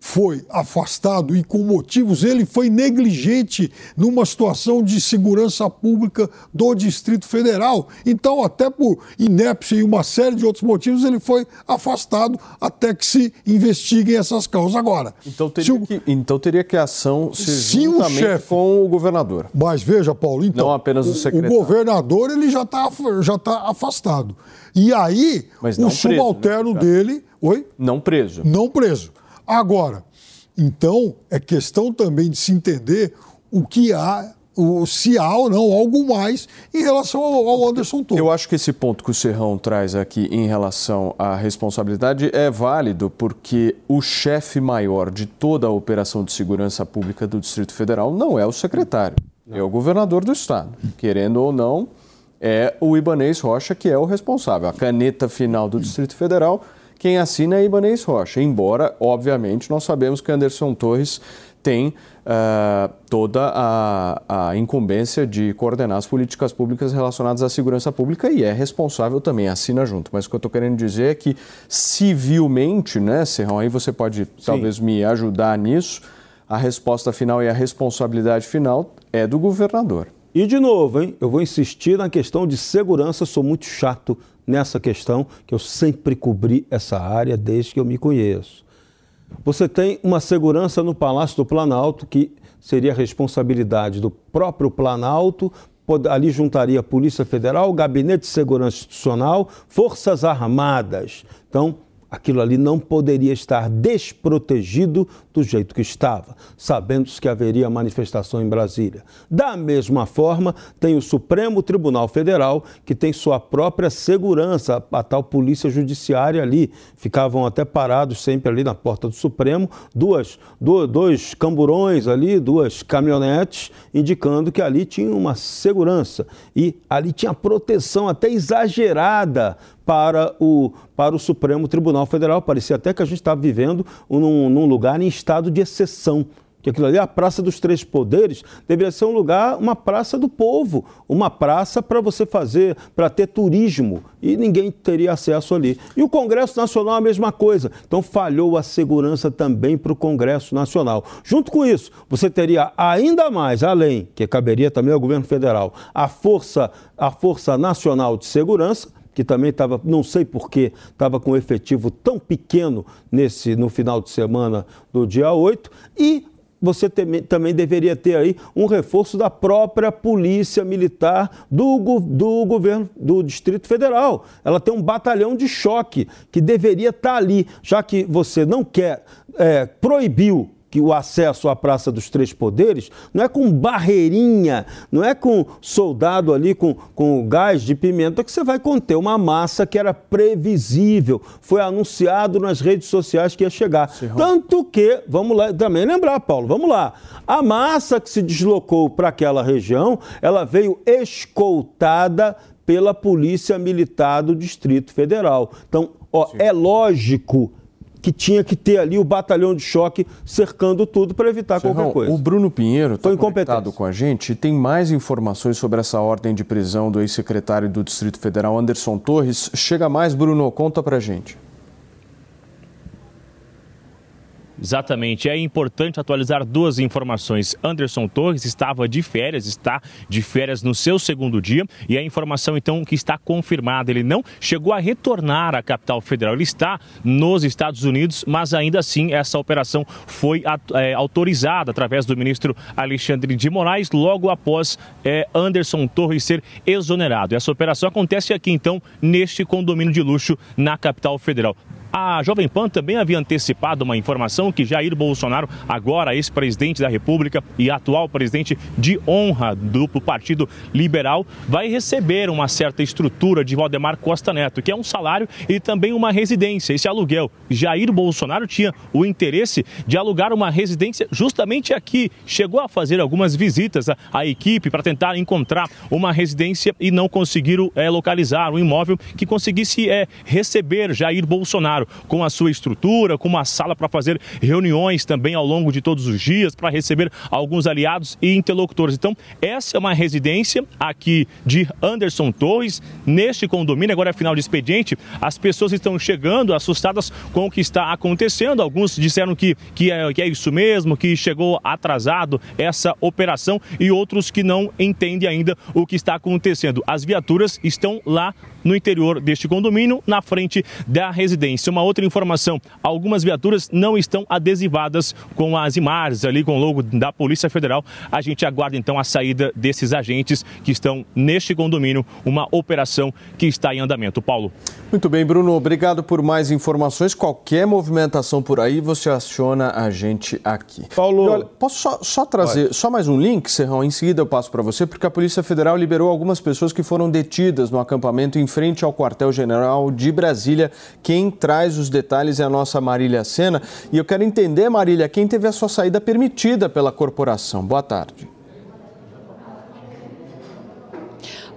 foi afastado e com motivos, ele foi negligente numa situação de segurança pública do Distrito Federal. Então, até por inépcia e uma série de outros motivos, ele foi afastado até que se investiguem essas causas. Agora, então teria, o, que, então teria que a ação ser juntamente o chefe, com o governador. Mas veja, Paulo, então, não apenas o secretário. O governador ele já está já tá afastado. E aí, o preso, né, subalterno né? dele, oi? Não preso. Não preso. Agora, então é questão também de se entender o que há o, se há ou não algo mais em relação ao, ao Anderson Torres. Eu acho que esse ponto que o Serrão traz aqui em relação à responsabilidade é válido porque o chefe maior de toda a operação de segurança pública do Distrito Federal não é o secretário, não. é o governador do estado. Querendo ou não, é o Ibanês Rocha que é o responsável. A caneta final do Distrito Federal, quem assina é Ibanês Rocha. Embora, obviamente, nós sabemos que Anderson Torres tem uh, toda a, a, incumbência de coordenar as políticas públicas relacionadas à segurança pública e é responsável também, assina junto. Mas o que eu estou querendo dizer é que, civilmente, né, Serrão, aí você pode Sim. talvez me ajudar nisso, a resposta final e a responsabilidade final é do governador. E de novo, hein, eu vou insistir na questão de segurança, sou muito chato nessa questão, que eu sempre cobri essa área desde que eu me conheço. Você tem uma segurança no Palácio do Planalto, que seria responsabilidade do próprio Planalto, ali juntaria a Polícia Federal, Gabinete de Segurança Institucional, Forças Armadas. Então, aquilo ali não poderia estar desprotegido do jeito que estava, sabendo que haveria manifestação em Brasília. Da mesma forma, tem o Supremo Tribunal Federal, que tem sua própria segurança, a tal polícia judiciária ali. Ficavam até parados sempre ali na porta do Supremo, duas, dois, dois camburões ali, duas caminhonetes, indicando que ali tinha uma segurança. E ali tinha proteção até exagerada para o, para o Supremo Tribunal Federal. Parecia até que a gente estava vivendo num, num lugar em estado de exceção que aquilo ali, a Praça dos Três Poderes, deveria ser um lugar, uma praça do povo, uma praça para você fazer, para ter turismo, e ninguém teria acesso ali. E o Congresso Nacional a mesma coisa. Então falhou a segurança também para o Congresso Nacional. Junto com isso, você teria ainda mais, além, que caberia também ao governo federal, a Força, a Força Nacional de Segurança, que também estava, não sei porquê, estava com um efetivo tão pequeno nesse no final de semana do dia 8, e você também deveria ter aí um reforço da própria polícia militar do, do governo do Distrito Federal. Ela tem um batalhão de choque que deveria estar ali, já que você não quer, é, proibiu que o acesso à Praça dos Três Poderes não é com barreirinha, não é com soldado ali com, com gás de pimenta que você vai conter uma massa que era previsível. Foi anunciado nas redes sociais que ia chegar. Tanto que, vamos lá, também lembrar, Paulo, vamos lá. A massa que se deslocou para aquela região, ela veio escoltada pela Polícia Militar do Distrito Federal. Então, ó, é lógico que tinha que ter ali o batalhão de choque cercando tudo para evitar Serrão, qualquer coisa. O Bruno Pinheiro está conectado com a gente e tem mais informações sobre essa ordem de prisão do ex-secretário do Distrito Federal, Anderson Torres. Chega mais, Bruno, conta para gente. Exatamente. É importante atualizar duas informações. Anderson Torres estava de férias, está de férias no seu segundo dia e a informação então que está confirmada, ele não chegou a retornar à capital federal. Ele está nos Estados Unidos, mas ainda assim essa operação foi é, autorizada através do ministro Alexandre de Moraes logo após é, Anderson Torres ser exonerado. Essa operação acontece aqui então neste condomínio de luxo na capital federal. A Jovem Pan também havia antecipado uma informação que Jair Bolsonaro, agora ex-presidente da República e atual presidente de honra do Partido Liberal, vai receber uma certa estrutura de Valdemar Costa Neto, que é um salário e também uma residência, esse aluguel. Jair Bolsonaro tinha o interesse de alugar uma residência justamente aqui. Chegou a fazer algumas visitas à, equipe para tentar encontrar uma residência e não conseguiram é, localizar um imóvel que conseguisse é, receber Jair Bolsonaro claro, com a sua estrutura, com uma sala para fazer reuniões também ao longo de todos os dias, para receber alguns aliados e interlocutores. Então, essa é uma residência aqui de Anderson Torres, neste condomínio, agora é final de expediente, as pessoas estão chegando assustadas com o que está acontecendo. Alguns disseram que, que, é, que é isso mesmo, que chegou atrasado essa operação e outros que não entendem ainda o que está acontecendo. As viaturas estão lá no interior deste condomínio, na frente da residência. Uma outra informação: algumas viaturas não estão adesivadas com as imagens ali, com o logo da Polícia Federal. A gente aguarda então a saída desses agentes que estão neste condomínio, uma operação que está em andamento. Paulo. Muito bem, Bruno, obrigado por mais informações. Qualquer movimentação por aí, você aciona a gente aqui. Paulo. Olha, posso só, só trazer só mais um link, Serrão? Em seguida eu passo para você, porque a Polícia Federal liberou algumas pessoas que foram detidas no acampamento em frente ao quartel-general de Brasília. Quem traz os detalhes é a nossa Marília Sena. E eu quero entender, Marília, quem teve a sua saída permitida pela corporação. Boa tarde.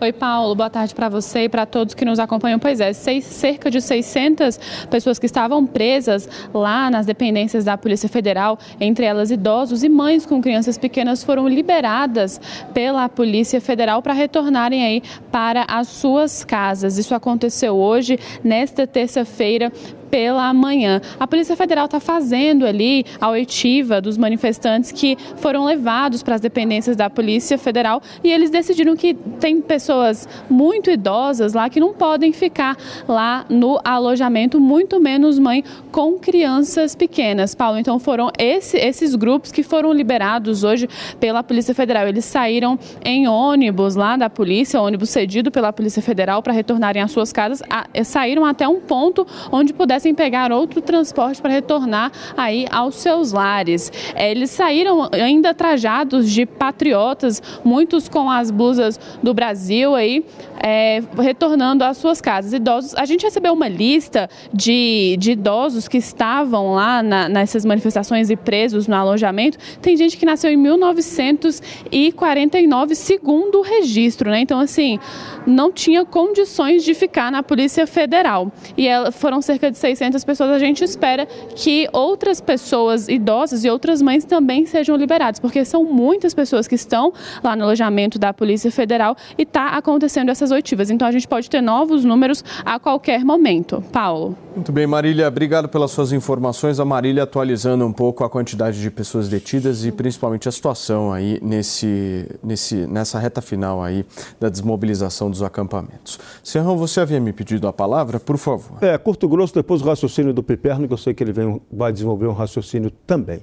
Oi, Paulo, boa tarde para você e para todos que nos acompanham. Pois é, seis, cerca de 600 pessoas que estavam presas lá nas dependências da Polícia Federal, entre elas idosos e mães com crianças pequenas, foram liberadas pela Polícia Federal para retornarem aí para as suas casas. Isso aconteceu hoje, nesta terça-feira, pela manhã. A Polícia Federal está fazendo ali a oitiva dos manifestantes que foram levados para as dependências da Polícia Federal e eles decidiram que tem pessoas muito idosas lá que não podem ficar lá no alojamento, muito menos mãe com crianças pequenas. Paulo, então foram esse, esses grupos que foram liberados hoje pela Polícia Federal. Eles saíram em ônibus lá da polícia, ônibus cedido pela Polícia Federal para retornarem às suas casas, a, saíram até um ponto onde pudessem pudessem pegar outro transporte para retornar aí aos seus lares. É, eles saíram ainda trajados de patriotas, muitos com as blusas do Brasil aí, é, retornando às suas casas. Idosos, a gente recebeu uma lista de, de idosos que estavam lá na, nessas manifestações e presos no alojamento. Tem gente que nasceu em 1949, segundo o registro, né? Então, assim, não tinha condições de ficar na Polícia Federal. E ela, foram cerca de 600 pessoas. A gente espera que outras pessoas idosas e outras mães também sejam liberadas, porque são muitas pessoas que estão lá no alojamento da Polícia Federal e está acontecendo essas oitivas. Então a gente pode ter novos números a qualquer momento. Paulo. Muito bem, Marília, obrigado pelas suas informações. A Marília atualizando um pouco a quantidade de pessoas detidas e principalmente a situação aí nesse, nesse, nessa reta final aí da desmobilização dos acampamentos. Serrão, você havia me pedido a palavra, por favor. É, curto grosso, depois o raciocínio do Piperno, que eu sei que ele vem, vai desenvolver um raciocínio também.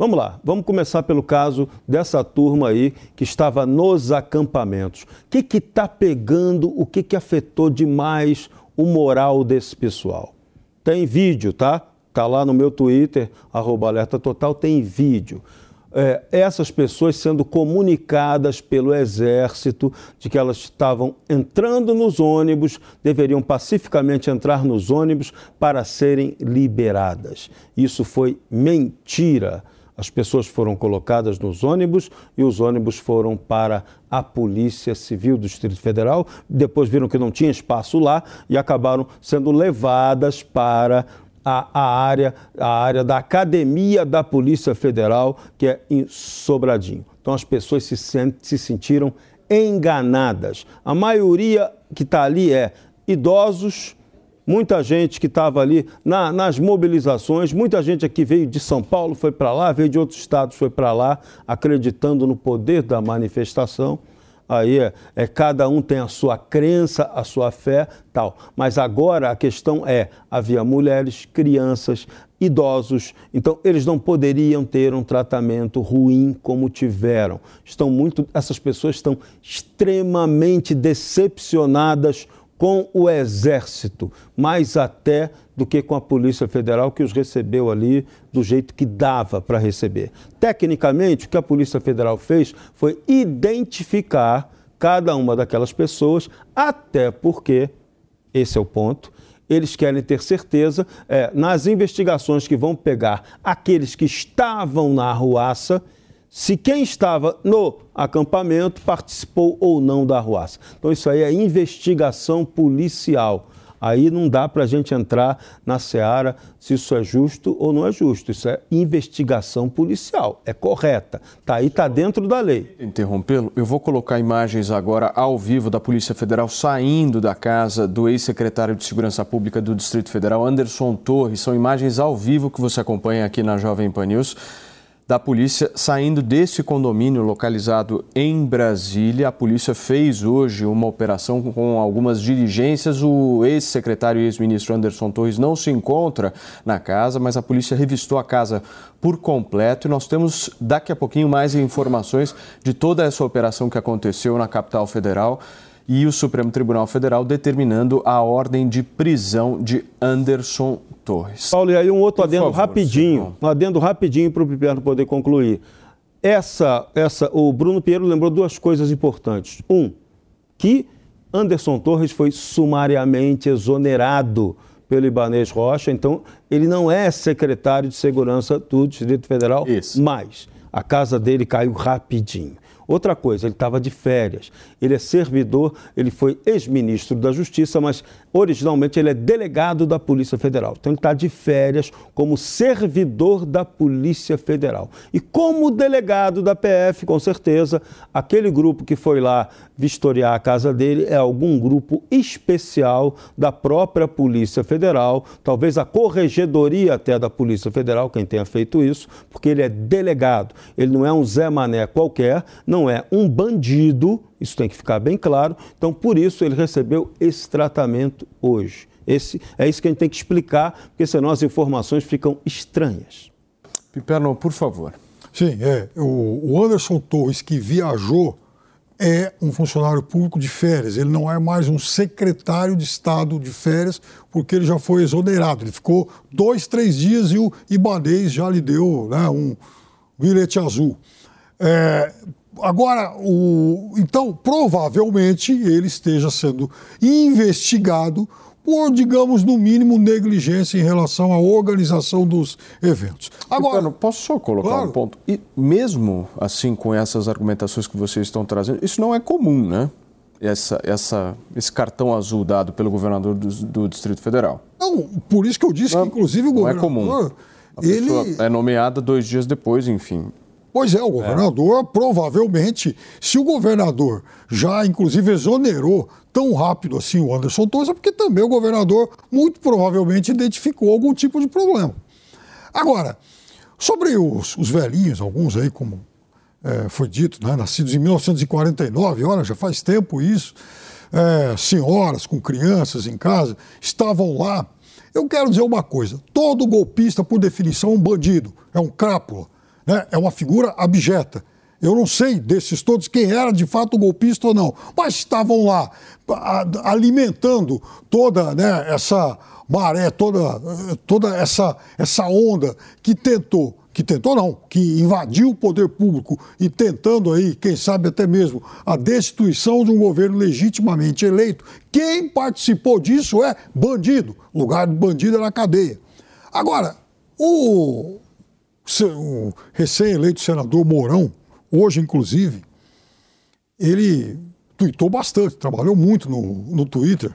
Vamos lá, vamos começar pelo caso dessa turma aí que estava nos acampamentos. O que está pegando, o que, que afetou demais o moral desse pessoal? Tem vídeo, tá? Tá lá no meu Twitter, arroba alerta total, tem vídeo. É, essas pessoas sendo comunicadas pelo Exército de que elas estavam entrando nos ônibus, deveriam pacificamente entrar nos ônibus para serem liberadas. Isso foi mentira. As pessoas foram colocadas nos ônibus e os ônibus foram para a Polícia Civil do Distrito Federal. Depois viram que não tinha espaço lá e acabaram sendo levadas para a, a, área, a área da Academia da Polícia Federal, que é em Sobradinho. Então as pessoas se, sent, se sentiram enganadas. A maioria que está ali é idosos muita gente que estava ali na, nas mobilizações, muita gente aqui veio de São Paulo, foi para lá, veio de outros estados, foi para lá, acreditando no poder da manifestação. Aí é, é, cada um tem a sua crença, a sua fé, tal. Mas agora a questão é: havia mulheres, crianças, idosos, então eles não poderiam ter um tratamento ruim como tiveram. Estão muito, essas pessoas estão extremamente decepcionadas com o Exército, mais até do que com a Polícia Federal, que os recebeu ali do jeito que dava para receber. Tecnicamente, o que a Polícia Federal fez foi identificar cada uma daquelas pessoas, até porque, esse é o ponto, eles querem ter certeza, é, nas investigações que vão pegar aqueles que estavam na arruaça, se quem estava no acampamento participou ou não da arruaça. Então, isso aí é investigação policial. Aí não dá para a gente entrar na seara se isso é justo ou não é justo. Isso é investigação policial, é correta. Tá aí, está dentro da lei. Interrompê-lo, eu vou colocar imagens agora ao vivo da Polícia Federal saindo da casa do ex-secretário de Segurança Pública do Distrito Federal, Anderson Torres. São imagens ao vivo que você acompanha aqui na Jovem Pan News da polícia saindo desse condomínio localizado em Brasília. A polícia fez hoje uma operação com algumas diligências. O ex-secretário e ex-ministro Anderson Torres não se encontra na casa, mas a polícia revistou a casa por completo e nós temos daqui a pouquinho mais informações de toda essa operação que aconteceu na capital federal e o Supremo Tribunal Federal determinando a ordem de prisão de Anderson Torres. Paulo, e aí um outro Por adendo favor, rapidinho, um adendo rapidinho para o Piperno poder concluir. Essa, essa, o Bruno Pinheiro lembrou duas coisas importantes. Um, que Anderson Torres foi sumariamente exonerado pelo Ibanês Rocha, então ele não é secretário de Segurança do Distrito Federal, Isso. mas a casa dele caiu rapidinho. Outra coisa, ele estava de férias. Ele é servidor, ele foi ex-ministro da Justiça, mas originalmente ele é delegado da Polícia Federal. Então ele está de férias como servidor da Polícia Federal. E como delegado da PF, com certeza, aquele grupo que foi lá vistoriar a casa dele é algum grupo especial da própria Polícia Federal, talvez a corregedoria até da Polícia Federal, quem tenha feito isso, porque ele é delegado. Ele não é um Zé Mané qualquer, não é um bandido, isso tem que ficar bem claro. Então, por isso, ele recebeu esse tratamento hoje. Esse, é isso que a gente tem que explicar, porque senão as informações ficam estranhas. Piperno, por favor. Sim, é. O, o Anderson Torres, que viajou é um funcionário público de férias, ele não é mais um secretário de Estado de férias, porque ele já foi exonerado. Ele ficou dois, três dias e o Ibanez já lhe deu né, um bilhete azul. É, agora, o, então, provavelmente ele esteja sendo investigado por, digamos, no mínimo, negligência em relação à organização dos eventos. Agora, posso só colocar claro. um ponto? E mesmo assim, com essas argumentações que vocês estão trazendo, isso não é comum, né? Essa, essa, esse cartão azul dado pelo governador do, do Distrito Federal. Não, por isso que eu disse não, que, inclusive, o governador... Não é comum. A ele é nomeada dois dias depois, enfim. Pois é, o governador é. provavelmente, se o governador já inclusive exonerou tão rápido assim o Anderson Torres, é porque também o governador muito provavelmente identificou algum tipo de problema. Agora, sobre os, os velhinhos, alguns aí, como é, foi dito, né, nascidos em 1949, olha, já faz tempo isso, é, senhoras com crianças em casa, estavam lá. Eu quero dizer uma coisa: todo golpista, por definição, é um bandido, é um crápula né, é uma figura abjeta. Eu não sei desses todos quem era de fato golpista ou não, mas estavam lá alimentando toda né, essa maré, toda, toda essa, essa onda que tentou, que tentou não, que invadiu o poder público e tentando aí, quem sabe até mesmo, a destituição de um governo legitimamente eleito. Quem participou disso é bandido. O lugar do bandido é na cadeia. Agora, o, o recém-eleito senador Mourão, hoje inclusive, ele tweetou bastante, trabalhou muito no, no Twitter.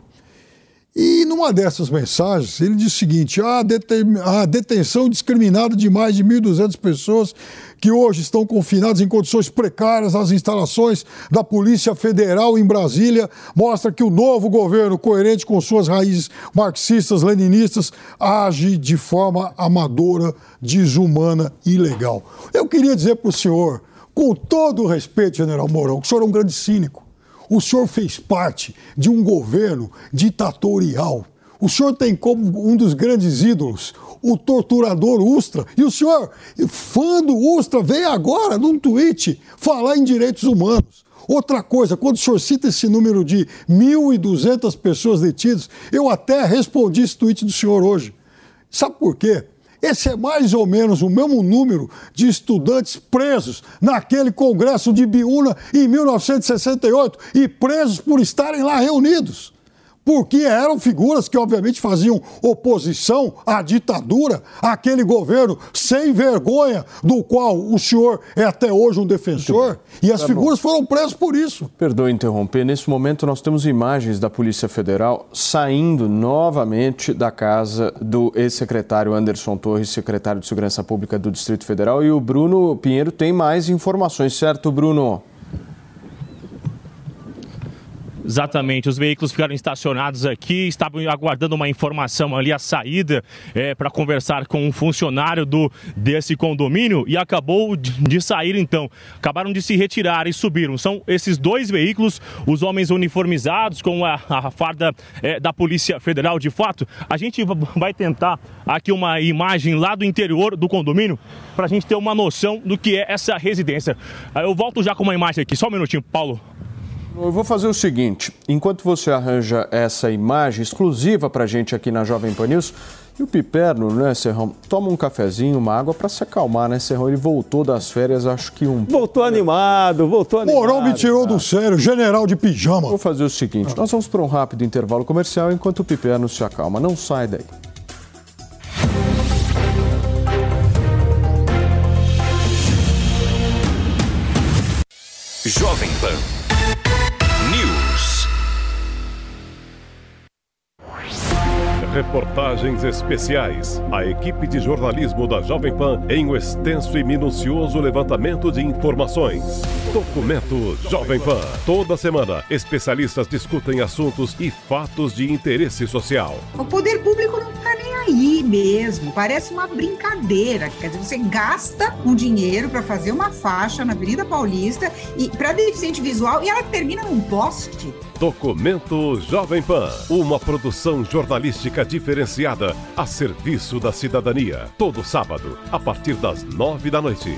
E numa dessas mensagens, ele diz o seguinte: a, deten a detenção discriminada de mais de 1.200 pessoas que hoje estão confinadas em condições precárias nas instalações da Polícia Federal em Brasília mostra que o novo governo, coerente com suas raízes marxistas, leninistas, age de forma amadora, desumana e ilegal. Eu queria dizer para o senhor, com todo o respeito, general Mourão, que o senhor é um grande cínico. O senhor fez parte de um governo ditatorial. O senhor tem como um dos grandes ídolos o torturador Ustra. E o senhor, fã do Ustra, veio agora num tweet falar em direitos humanos. Outra coisa, quando o senhor cita esse número de 1.200 pessoas detidas, eu até respondi esse tweet do senhor hoje. Sabe por quê? Esse é mais ou menos o mesmo número de estudantes presos naquele congresso de Biúna em 1968 e presos por estarem lá reunidos porque eram figuras que, obviamente, faziam oposição à ditadura, àquele governo sem vergonha, do qual o senhor é até hoje um defensor, e as tá figuras bom. foram presas por isso. Perdoe interromper, nesse momento nós temos imagens da Polícia Federal saindo novamente da casa do ex-secretário Anderson Torres, secretário de Segurança Pública do Distrito Federal, e o Bruno Pinheiro tem mais informações, certo, Bruno? Exatamente, os veículos ficaram estacionados aqui, estavam aguardando uma informação ali, a saída é, para conversar com um funcionário do, desse condomínio e acabou de sair então. Acabaram de se retirar e subiram. São esses dois veículos, os homens uniformizados com a, a farda é, da Polícia Federal. De fato, a gente vai tentar aqui uma imagem lá do interior do condomínio para a gente ter uma noção do que é essa residência. Eu volto já com uma imagem aqui, só um minutinho, Paulo. Eu vou fazer o seguinte: enquanto você arranja essa imagem exclusiva para gente aqui na Jovem Pan News, e o Piperno, né, Serrão, toma um cafezinho, uma água para se acalmar, né, Serrão? Ele voltou das férias, acho que um. Voltou animado, voltou animado. Moral me tirou do sério, general de pijama. Vou fazer o seguinte: nós vamos para um rápido intervalo comercial enquanto o Piperno se acalma. Não sai daí. Jovem Pan Reportagens especiais. A equipe de jornalismo da Jovem Pan em um extenso e minucioso levantamento de informações. Documento Jovem Pan. Toda semana, especialistas discutem assuntos e fatos de interesse social. O poder público não está nem aí mesmo. Parece uma brincadeira. Quer dizer, você gasta um dinheiro para fazer uma faixa na Avenida Paulista e para deficiente visual e ela termina num poste. Documento Jovem Pan. Uma produção jornalística diferenciada a serviço da cidadania. Todo sábado, a partir das nove da noite.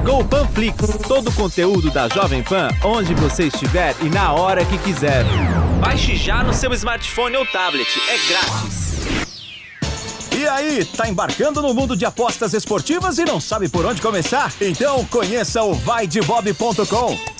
Chegou o Panflix, todo o conteúdo da Jovem Pan, onde você estiver e na hora que quiser. Baixe já no seu smartphone ou tablet, é grátis. E aí, tá embarcando no mundo de apostas esportivas e não sabe por onde começar? Então conheça o vaidebob.com.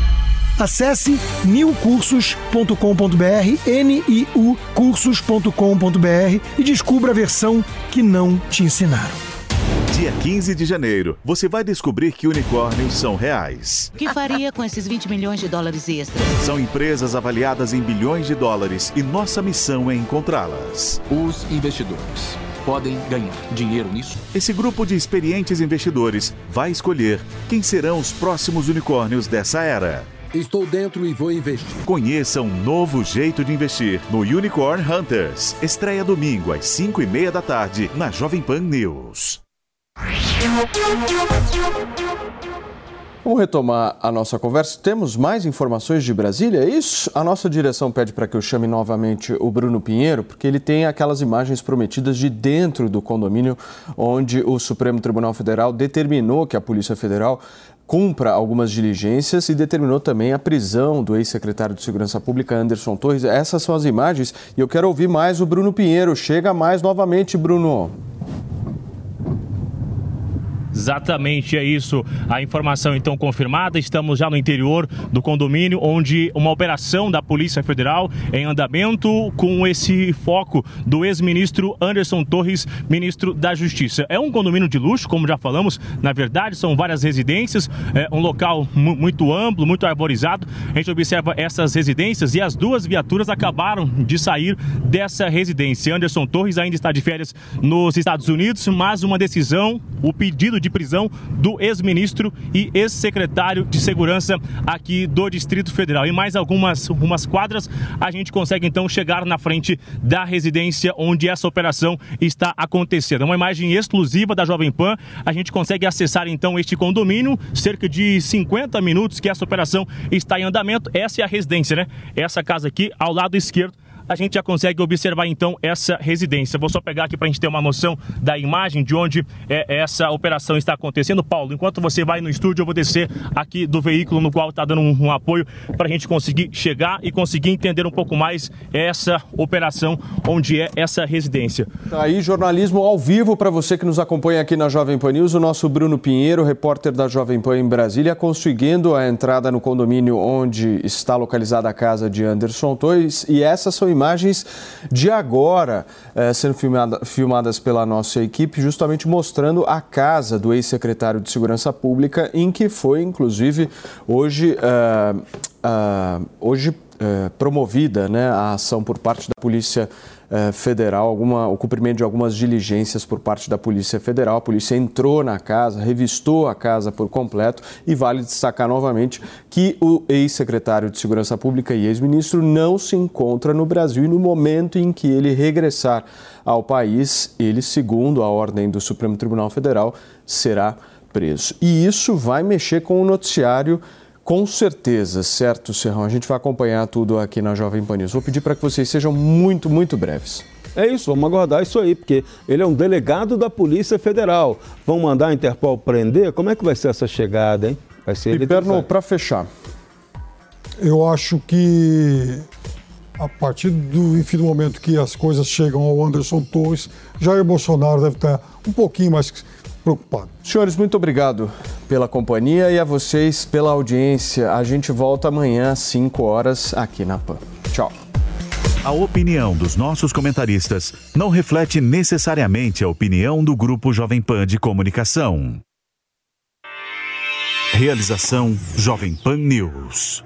Acesse niucursos.com.br, N-I-U cursos.com.br e descubra a versão que não te ensinaram. Dia 15 de janeiro, você vai descobrir que unicórnios são reais. O que faria com esses 20 milhões de dólares extras? São empresas avaliadas em bilhões de dólares e nossa missão é encontrá-las. Os investidores podem ganhar dinheiro nisso? Esse grupo de experientes investidores vai escolher quem serão os próximos unicórnios dessa era. Estou dentro e vou investir. Conheça um novo jeito de investir no Unicorn Hunters. Estreia domingo às 5 e meia da tarde na Jovem Pan News. Vamos retomar a nossa conversa. Temos mais informações de Brasília? É isso? A nossa direção pede para que eu chame novamente o Bruno Pinheiro, porque ele tem aquelas imagens prometidas de dentro do condomínio onde o Supremo Tribunal Federal determinou que a Polícia Federal cumpra algumas diligências e determinou também a prisão do ex-secretário de Segurança Pública, Anderson Torres. Essas são as imagens e eu quero ouvir mais o Bruno Pinheiro. Chega mais novamente, Bruno. Exatamente, é isso. A informação então confirmada. Estamos já no interior do condomínio, onde uma operação da Polícia Federal em andamento com esse foco do ex-ministro Anderson Torres, ministro da Justiça. É um condomínio de luxo, como já falamos. Na verdade, são várias residências, é um local muito amplo, muito arborizado. A gente observa essas residências e as duas viaturas acabaram de sair dessa residência. Anderson Torres ainda está de férias nos Estados Unidos, mas uma decisão, o pedido de prisão do ex-ministro e ex-secretário de Segurança aqui do Distrito Federal. Em mais algumas umas quadras, a gente consegue então chegar na frente da residência onde essa operação está acontecendo. Uma imagem exclusiva da Jovem Pan. A gente consegue acessar então este condomínio, cerca de 50 minutos que essa operação está em andamento. Essa é a residência, né? Essa casa aqui ao lado esquerdo a gente já consegue observar então essa residência. Vou só pegar aqui para a gente ter uma noção da imagem de onde é, essa operação está acontecendo. Paulo, enquanto você vai no estúdio, eu vou descer aqui do veículo no qual está dando um, um apoio para a gente conseguir chegar e conseguir entender um pouco mais essa operação, onde é essa residência. Tá aí, jornalismo ao vivo para você que nos acompanha aqui na Jovem Pan News. O nosso Bruno Pinheiro, repórter da Jovem Pan em Brasília, conseguindo a entrada no condomínio onde está localizada a casa de Anderson Torres. E essas são imagens de agora eh, sendo filmada, filmadas pela nossa equipe, justamente mostrando a casa do ex-secretário de Segurança Pública, em que foi, inclusive, hoje, uh, uh, hoje uh, promovida né, a ação por parte da Polícia Federal, alguma, o cumprimento de algumas diligências por parte da Polícia Federal. A polícia entrou na casa, revistou a casa por completo e vale destacar novamente que o ex-secretário de Segurança Pública e ex-ministro não se encontra no Brasil e no momento em que ele regressar ao país, ele, segundo a ordem do Supremo Tribunal Federal, será preso. E isso vai mexer com o noticiário com certeza, certo, Serrão? A gente vai acompanhar tudo aqui na Jovem Pan News. Vou pedir para que vocês sejam muito, muito breves. É isso, vamos aguardar isso aí, porque ele é um delegado da Polícia Federal. Vão mandar a Interpol prender? Como é que vai ser essa chegada, hein? Vai ser ele. Perno, para fechar. Eu acho que a partir do, enfim, do momento que as coisas chegam ao Anderson Torres, Jair Bolsonaro deve estar um pouquinho mais preocupado. Senhores, muito obrigado pela companhia e a vocês pela audiência. A gente volta amanhã às 5 horas aqui na PAN. Tchau. A opinião dos nossos comentaristas não reflete necessariamente a opinião do Grupo Jovem Pan de Comunicação. Realização Jovem Pan News.